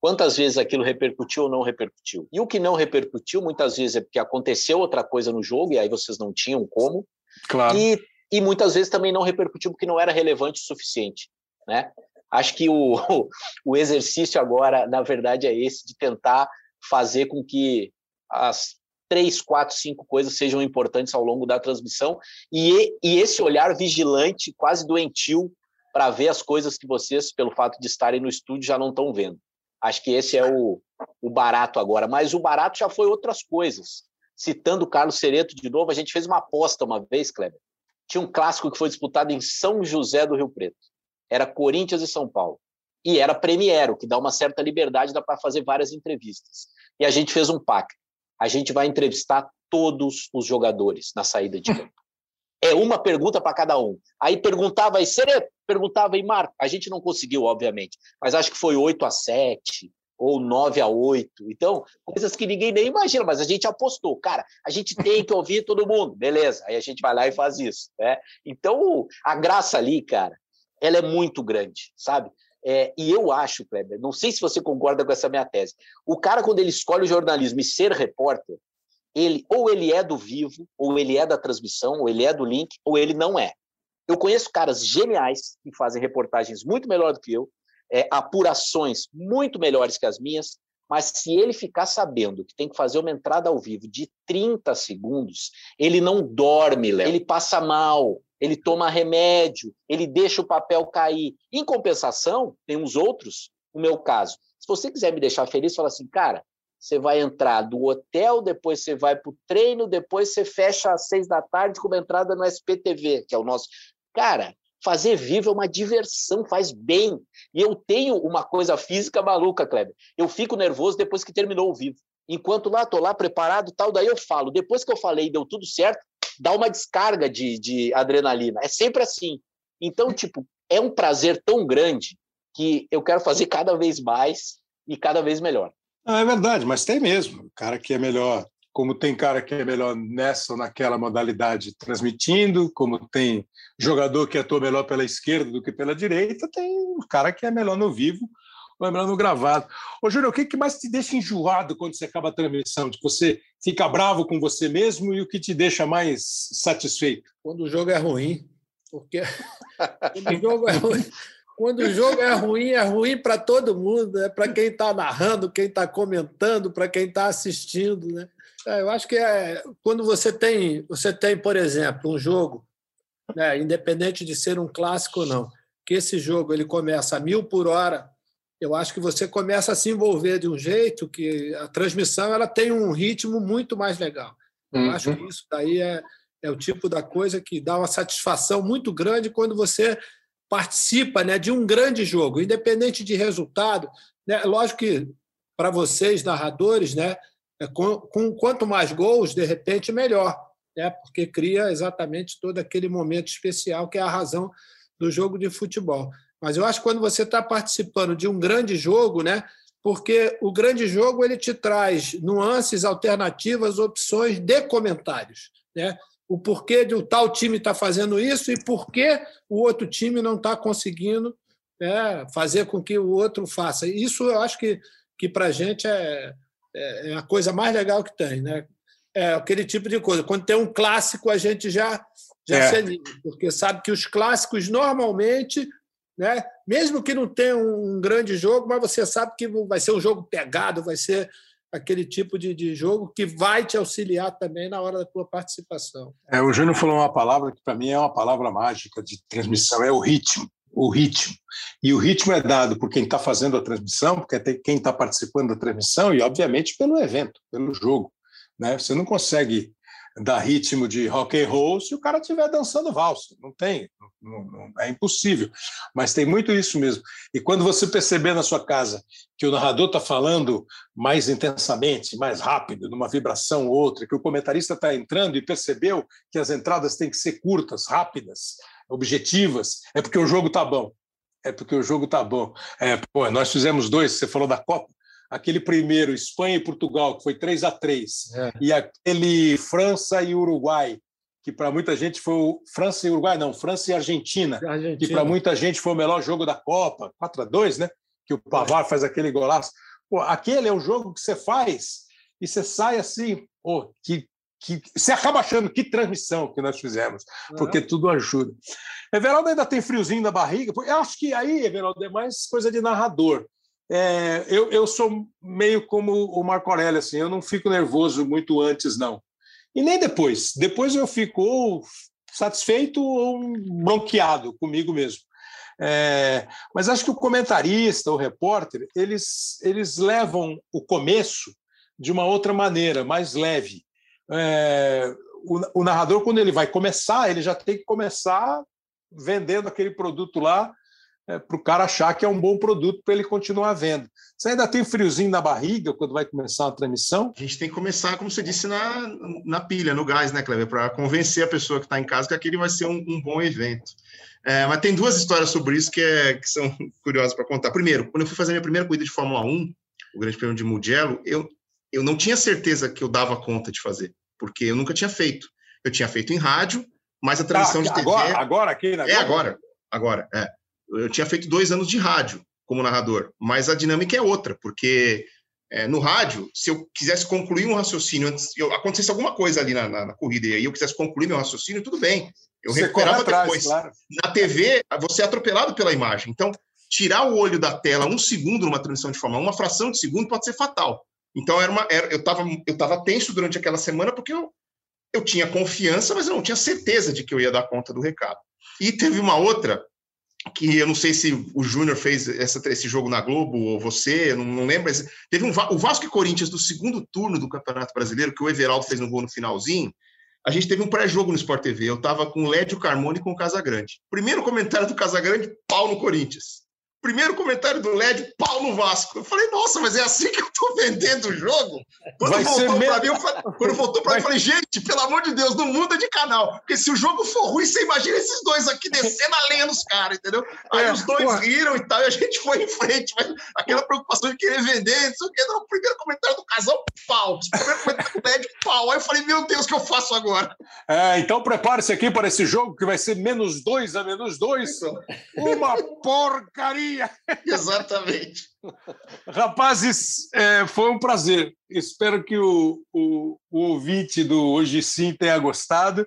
quantas vezes aquilo repercutiu ou não repercutiu. E o que não repercutiu, muitas vezes é porque aconteceu outra coisa no jogo e aí vocês não tinham como. Claro. E, e muitas vezes também não repercutiu porque não era relevante o suficiente, né? Acho que o, [laughs] o exercício agora, na verdade, é esse, de tentar fazer com que as três, quatro, cinco coisas sejam importantes ao longo da transmissão e, e esse olhar vigilante, quase doentio, para ver as coisas que vocês, pelo fato de estarem no estúdio, já não estão vendo. Acho que esse é o, o barato agora. Mas o barato já foi outras coisas. Citando o Carlos Cereto de novo, a gente fez uma aposta uma vez, Kleber. Tinha um clássico que foi disputado em São José do Rio Preto era Corinthians e São Paulo. E era Premiero, que dá uma certa liberdade, dá para fazer várias entrevistas. E a gente fez um pacto. A gente vai entrevistar todos os jogadores na saída de campo. É uma pergunta para cada um. Aí perguntava aí, Sereto, perguntava aí, Marco. A gente não conseguiu, obviamente, mas acho que foi 8 a 7 ou 9 a 8. Então, coisas que ninguém nem imagina, mas a gente apostou. Cara, a gente tem que ouvir todo mundo. Beleza, aí a gente vai lá e faz isso. Né? Então, a graça ali, cara, ela é muito grande, sabe? É, e eu acho, Kleber, não sei se você concorda com essa minha tese. O cara, quando ele escolhe o jornalismo e ser repórter, ele ou ele é do vivo, ou ele é da transmissão, ou ele é do link, ou ele não é. Eu conheço caras geniais que fazem reportagens muito melhor do que eu, é, apurações muito melhores que as minhas, mas se ele ficar sabendo que tem que fazer uma entrada ao vivo de 30 segundos, ele não dorme, Léo. ele passa mal, ele toma remédio, ele deixa o papel cair. Em compensação, tem uns outros, no meu caso. Se você quiser me deixar feliz, fala assim, cara, você vai entrar do hotel, depois você vai para o treino, depois você fecha às seis da tarde com uma entrada no SPTV, que é o nosso. Cara, fazer vivo é uma diversão, faz bem. E eu tenho uma coisa física maluca, Kleber. Eu fico nervoso depois que terminou o vivo. Enquanto lá, estou lá preparado tal, daí eu falo. Depois que eu falei deu tudo certo, dá uma descarga de, de adrenalina. É sempre assim. Então, tipo, é um prazer tão grande que eu quero fazer cada vez mais e cada vez melhor. É verdade, mas tem mesmo. O cara que é melhor, como tem cara que é melhor nessa ou naquela modalidade transmitindo, como tem jogador que atua melhor pela esquerda do que pela direita, tem um cara que é melhor no vivo lembrando no gravado. Ô, Júlio, o que, que mais te deixa enjoado quando você acaba a transmissão? De você fica bravo com você mesmo e o que te deixa mais satisfeito? Quando o jogo é ruim. Porque [laughs] quando o jogo é ruim, quando o jogo é ruim, é ruim para todo mundo, é para quem está narrando, quem está comentando, para quem está assistindo. Né? É, eu acho que é quando você tem, você tem, por exemplo, um jogo, né, independente de ser um clássico ou não, que esse jogo ele começa a mil por hora eu acho que você começa a se envolver de um jeito que a transmissão ela tem um ritmo muito mais legal. Eu uhum. acho que isso daí é, é o tipo da coisa que dá uma satisfação muito grande quando você participa né, de um grande jogo, independente de resultado. Né? Lógico que para vocês, narradores, né, é com, com, quanto mais gols, de repente, melhor. né? porque cria exatamente todo aquele momento especial que é a razão do jogo de futebol. Mas eu acho que quando você está participando de um grande jogo, né? porque o grande jogo ele te traz nuances, alternativas, opções de comentários. Né? O porquê de o tal time está fazendo isso e por que o outro time não está conseguindo né, fazer com que o outro faça. Isso eu acho que, que para a gente é, é, é a coisa mais legal que tem. Né? É aquele tipo de coisa. Quando tem um clássico, a gente já, já é. se anima, porque sabe que os clássicos normalmente né? Mesmo que não tenha um grande jogo, mas você sabe que vai ser um jogo pegado, vai ser aquele tipo de, de jogo que vai te auxiliar também na hora da tua participação. É, o Júnior falou uma palavra que para mim é uma palavra mágica de transmissão, é o ritmo. O ritmo. E o ritmo é dado por quem está fazendo a transmissão, porque tem quem está participando da transmissão e, obviamente, pelo evento, pelo jogo. Né? Você não consegue dar ritmo de rock and roll se o cara estiver dançando valsa. Não tem, não, não, é impossível. Mas tem muito isso mesmo. E quando você perceber na sua casa que o narrador está falando mais intensamente, mais rápido, numa vibração ou outra, que o comentarista está entrando e percebeu que as entradas têm que ser curtas, rápidas, objetivas, é porque o jogo está bom. É porque o jogo está bom. É, pô, nós fizemos dois, você falou da Copa, aquele primeiro, Espanha e Portugal, que foi 3 a 3 é. e aquele França e Uruguai, que para muita gente foi o França e Uruguai, não, França e Argentina, Argentina. que para muita gente foi o melhor jogo da Copa, 4 a 2 né? Que o Pavar é. faz aquele golaço. Pô, aquele é o jogo que você faz e você sai assim, pô, que, que você acaba achando que transmissão que nós fizemos, porque tudo ajuda. Everaldo ainda tem friozinho na barriga, eu acho que aí, Everaldo, é mais coisa de narrador. É, eu, eu sou meio como o Marco Aurélio, assim, eu não fico nervoso muito antes, não. E nem depois. Depois eu fico satisfeito ou bronqueado comigo mesmo. É, mas acho que o comentarista, o repórter, eles, eles levam o começo de uma outra maneira, mais leve. É, o, o narrador, quando ele vai começar, ele já tem que começar vendendo aquele produto lá é, para o cara achar que é um bom produto para ele continuar vendo. Você ainda tem friozinho na barriga quando vai começar a transmissão? A gente tem que começar, como você disse, na, na pilha, no gás, né, Cleber? Para convencer a pessoa que está em casa que aquele vai ser um, um bom evento. É, mas tem duas histórias sobre isso que, é, que são [laughs] curiosas para contar. Primeiro, quando eu fui fazer minha primeira corrida de Fórmula 1, o Grande Prêmio de Mugello, eu, eu não tinha certeza que eu dava conta de fazer, porque eu nunca tinha feito. Eu tinha feito em rádio, mas a transmissão ah, de TV. Agora, agora aqui, né? É agora, agora, é eu tinha feito dois anos de rádio como narrador, mas a dinâmica é outra, porque é, no rádio, se eu quisesse concluir um raciocínio antes, eu, acontecesse alguma coisa ali na, na, na, corrida e aí eu quisesse concluir meu raciocínio, tudo bem, eu você recuperava atrás, depois. Claro. Na TV, você é atropelado pela imagem, então tirar o olho da tela um segundo numa transmissão de Fórmula 1, uma fração de segundo pode ser fatal. Então era uma, era, eu estava eu tava tenso durante aquela semana porque eu, eu tinha confiança, mas eu não tinha certeza de que eu ia dar conta do recado. E teve uma outra que eu não sei se o Júnior fez essa, esse jogo na Globo ou você, não, não lembro, mas teve um, o Vasco e Corinthians do segundo turno do Campeonato Brasileiro, que o Everaldo fez no gol no finalzinho, a gente teve um pré-jogo no Sport TV, eu estava com o Lédio Carmona e com o Casagrande. Primeiro comentário do Casagrande, pau no Corinthians. Primeiro comentário do LED, pau no Vasco. Eu falei, nossa, mas é assim que eu estou vendendo o jogo? Quando Vai voltou para mim, eu falei, quando voltou para mim, eu falei, gente, pelo amor de Deus, não muda de canal. Porque se o jogo for ruim, você imagina esses dois aqui descendo a lenha nos caras, entendeu? Aí é, os dois porra. riram e tal, e a gente foi em frente. Mas aquela preocupação de querer vender, não sei o que. O primeiro comentário do casal, pau. O primeiro comentário do LED, pau. Aí eu falei, meu Deus, o que eu faço agora? É, então prepare-se aqui para esse jogo que vai ser menos dois a menos dois. Então. Uma porcaria! [laughs] Exatamente. Rapazes, é, foi um prazer. Espero que o, o, o ouvinte do Hoje Sim tenha gostado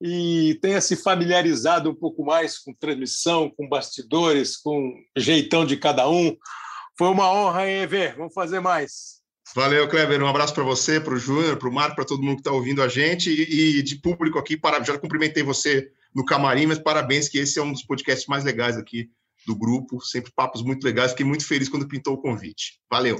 e tenha se familiarizado um pouco mais com transmissão, com bastidores, com jeitão de cada um. Foi uma honra, hein, Ever? Vamos fazer mais. Valeu, Kleber. Um abraço para você, para o Júnior, para o Marco, para todo mundo que está ouvindo a gente e, e, de público aqui. Para, já cumprimentei você no camarim, mas parabéns que esse é um dos podcasts mais legais aqui do grupo, sempre papos muito legais. Fiquei muito feliz quando pintou o convite. Valeu.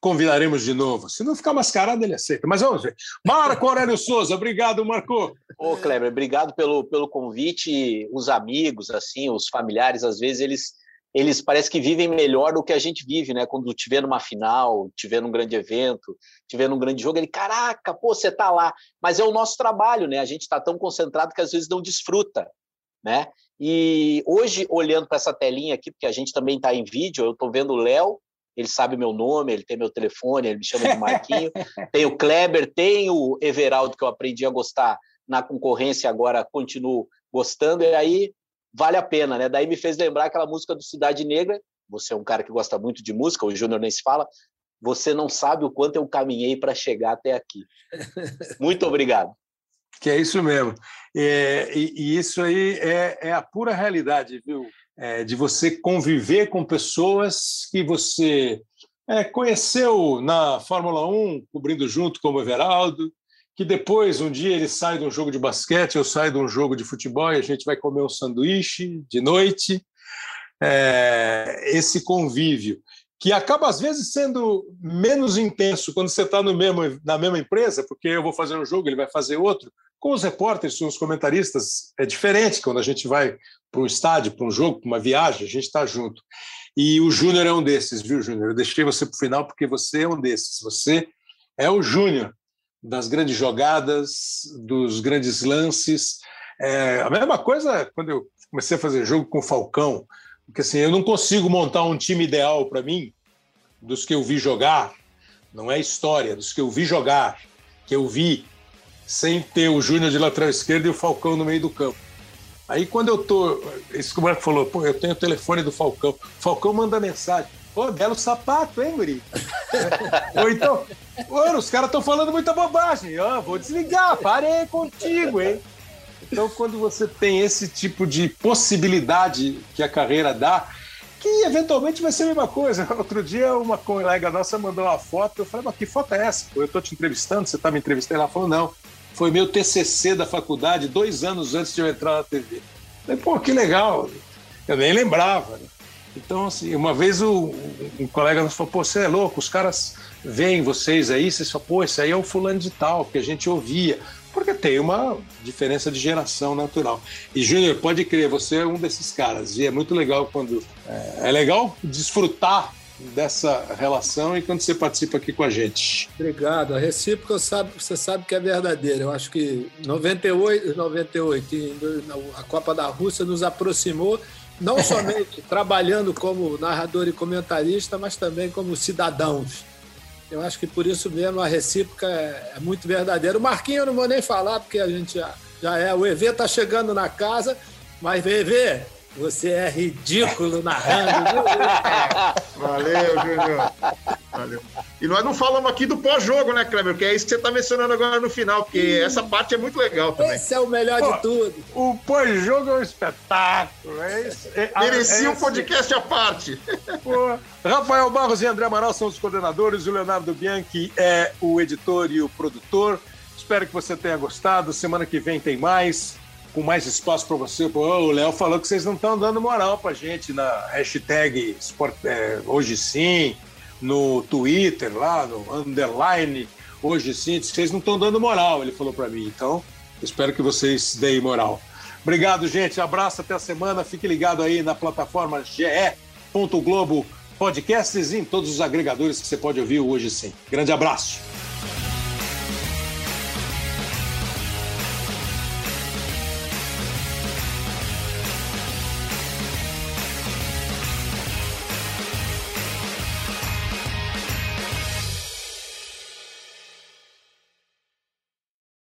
Convidaremos de novo. Se não ficar mascarado, ele aceita. Mas vamos ver. Marco Aurélio Souza, obrigado, Marco. Ô, Kleber, obrigado pelo, pelo convite. Os amigos, assim, os familiares, às vezes, eles eles parece que vivem melhor do que a gente vive, né? Quando tiver numa final, tiver num grande evento, tiver num grande jogo, ele, caraca, pô, você tá lá. Mas é o nosso trabalho, né? A gente está tão concentrado que às vezes não desfruta, né? E hoje, olhando para essa telinha aqui, porque a gente também está em vídeo, eu estou vendo o Léo, ele sabe meu nome, ele tem meu telefone, ele me chama de Marquinho. [laughs] tem o Kleber, tem o Everaldo, que eu aprendi a gostar na concorrência, agora continuo gostando, e aí vale a pena, né? Daí me fez lembrar aquela música do Cidade Negra. Você é um cara que gosta muito de música, o Júnior nem se fala. Você não sabe o quanto eu caminhei para chegar até aqui. Muito obrigado. Que é isso mesmo. É, e, e, isso aí é, é, a pura realidade, viu? É, de você conviver com pessoas que você é, conheceu na Fórmula 1, cobrindo junto com o Everaldo, que depois, um dia, ele sai de um jogo de basquete, eu saio de um jogo de futebol e a gente vai comer um sanduíche de noite. É, esse convívio, que acaba, às vezes, sendo menos intenso quando você está na mesma empresa, porque eu vou fazer um jogo, ele vai fazer outro. Com os repórteres, com os comentaristas, é diferente quando a gente vai para um estádio, para um jogo, para uma viagem, a gente está junto. E o Júnior é um desses, viu, Júnior? Eu deixei você para o final porque você é um desses. Você é o Júnior das grandes jogadas, dos grandes lances. É, a mesma coisa quando eu comecei a fazer jogo com o Falcão, porque assim, eu não consigo montar um time ideal para mim dos que eu vi jogar, não é história, dos que eu vi jogar, que eu vi sem ter o Júnior de lateral esquerdo e o Falcão no meio do campo. Aí quando eu tô, esse que o Marco falou, pô, eu tenho o telefone do Falcão. Falcão manda mensagem. Pô, belo sapato, hein, Guri? [laughs] Ou então, os caras estão falando muita bobagem. Ó, vou desligar, parei contigo, hein? Então, quando você tem esse tipo de possibilidade que a carreira dá, que eventualmente vai ser a mesma coisa. [laughs] Outro dia, uma colega nossa mandou uma foto, eu falei, mas que foto é essa? Eu estou te entrevistando, você está me entrevistando? Ela falou, não, foi meu TCC da faculdade, dois anos antes de eu entrar na TV. Eu falei, pô, que legal. Eu nem lembrava. Né? Então, assim, uma vez o, um colega nos falou, pô, você é louco, os caras veem vocês aí, vocês falam, pô, esse aí é o fulano de tal, que a gente ouvia. Porque tem uma diferença de geração natural. E, Júnior, pode crer, você é um desses caras. E é muito legal quando. É, é legal desfrutar dessa relação e quando você participa aqui com a gente. Obrigado. A recíproca sabe, você sabe que é verdadeira. Eu acho que 98, 98 a Copa da Rússia nos aproximou não somente [laughs] trabalhando como narrador e comentarista, mas também como cidadãos. Eu acho que por isso mesmo a recíproca é, é muito verdadeira. O Marquinho eu não vou nem falar, porque a gente já, já é. O EV está chegando na casa, mas EV, você é ridículo narrando, viu? Valeu, Júnior. Valeu. E nós não falamos aqui do pós-jogo, né, Kleber? Que é isso que você está mencionando agora no final, porque essa parte é muito legal também. Esse é o melhor Pô, de tudo. O pós-jogo é um espetáculo. É isso, é, Merecia é um podcast à parte. Pô, Rafael Barros e André Amaral são os coordenadores, o Leonardo Bianchi é o editor e o produtor. Espero que você tenha gostado. Semana que vem tem mais, com mais espaço para você. Pô, o Léo falou que vocês não estão dando moral para gente na hashtag Sport, é, Hoje Sim no Twitter, lá no underline, hoje sim, vocês não estão dando moral, ele falou para mim. Então, espero que vocês deem moral. Obrigado, gente. Abraço, até a semana. Fique ligado aí na plataforma ge.globo podcasts e em todos os agregadores que você pode ouvir hoje sim. Grande abraço.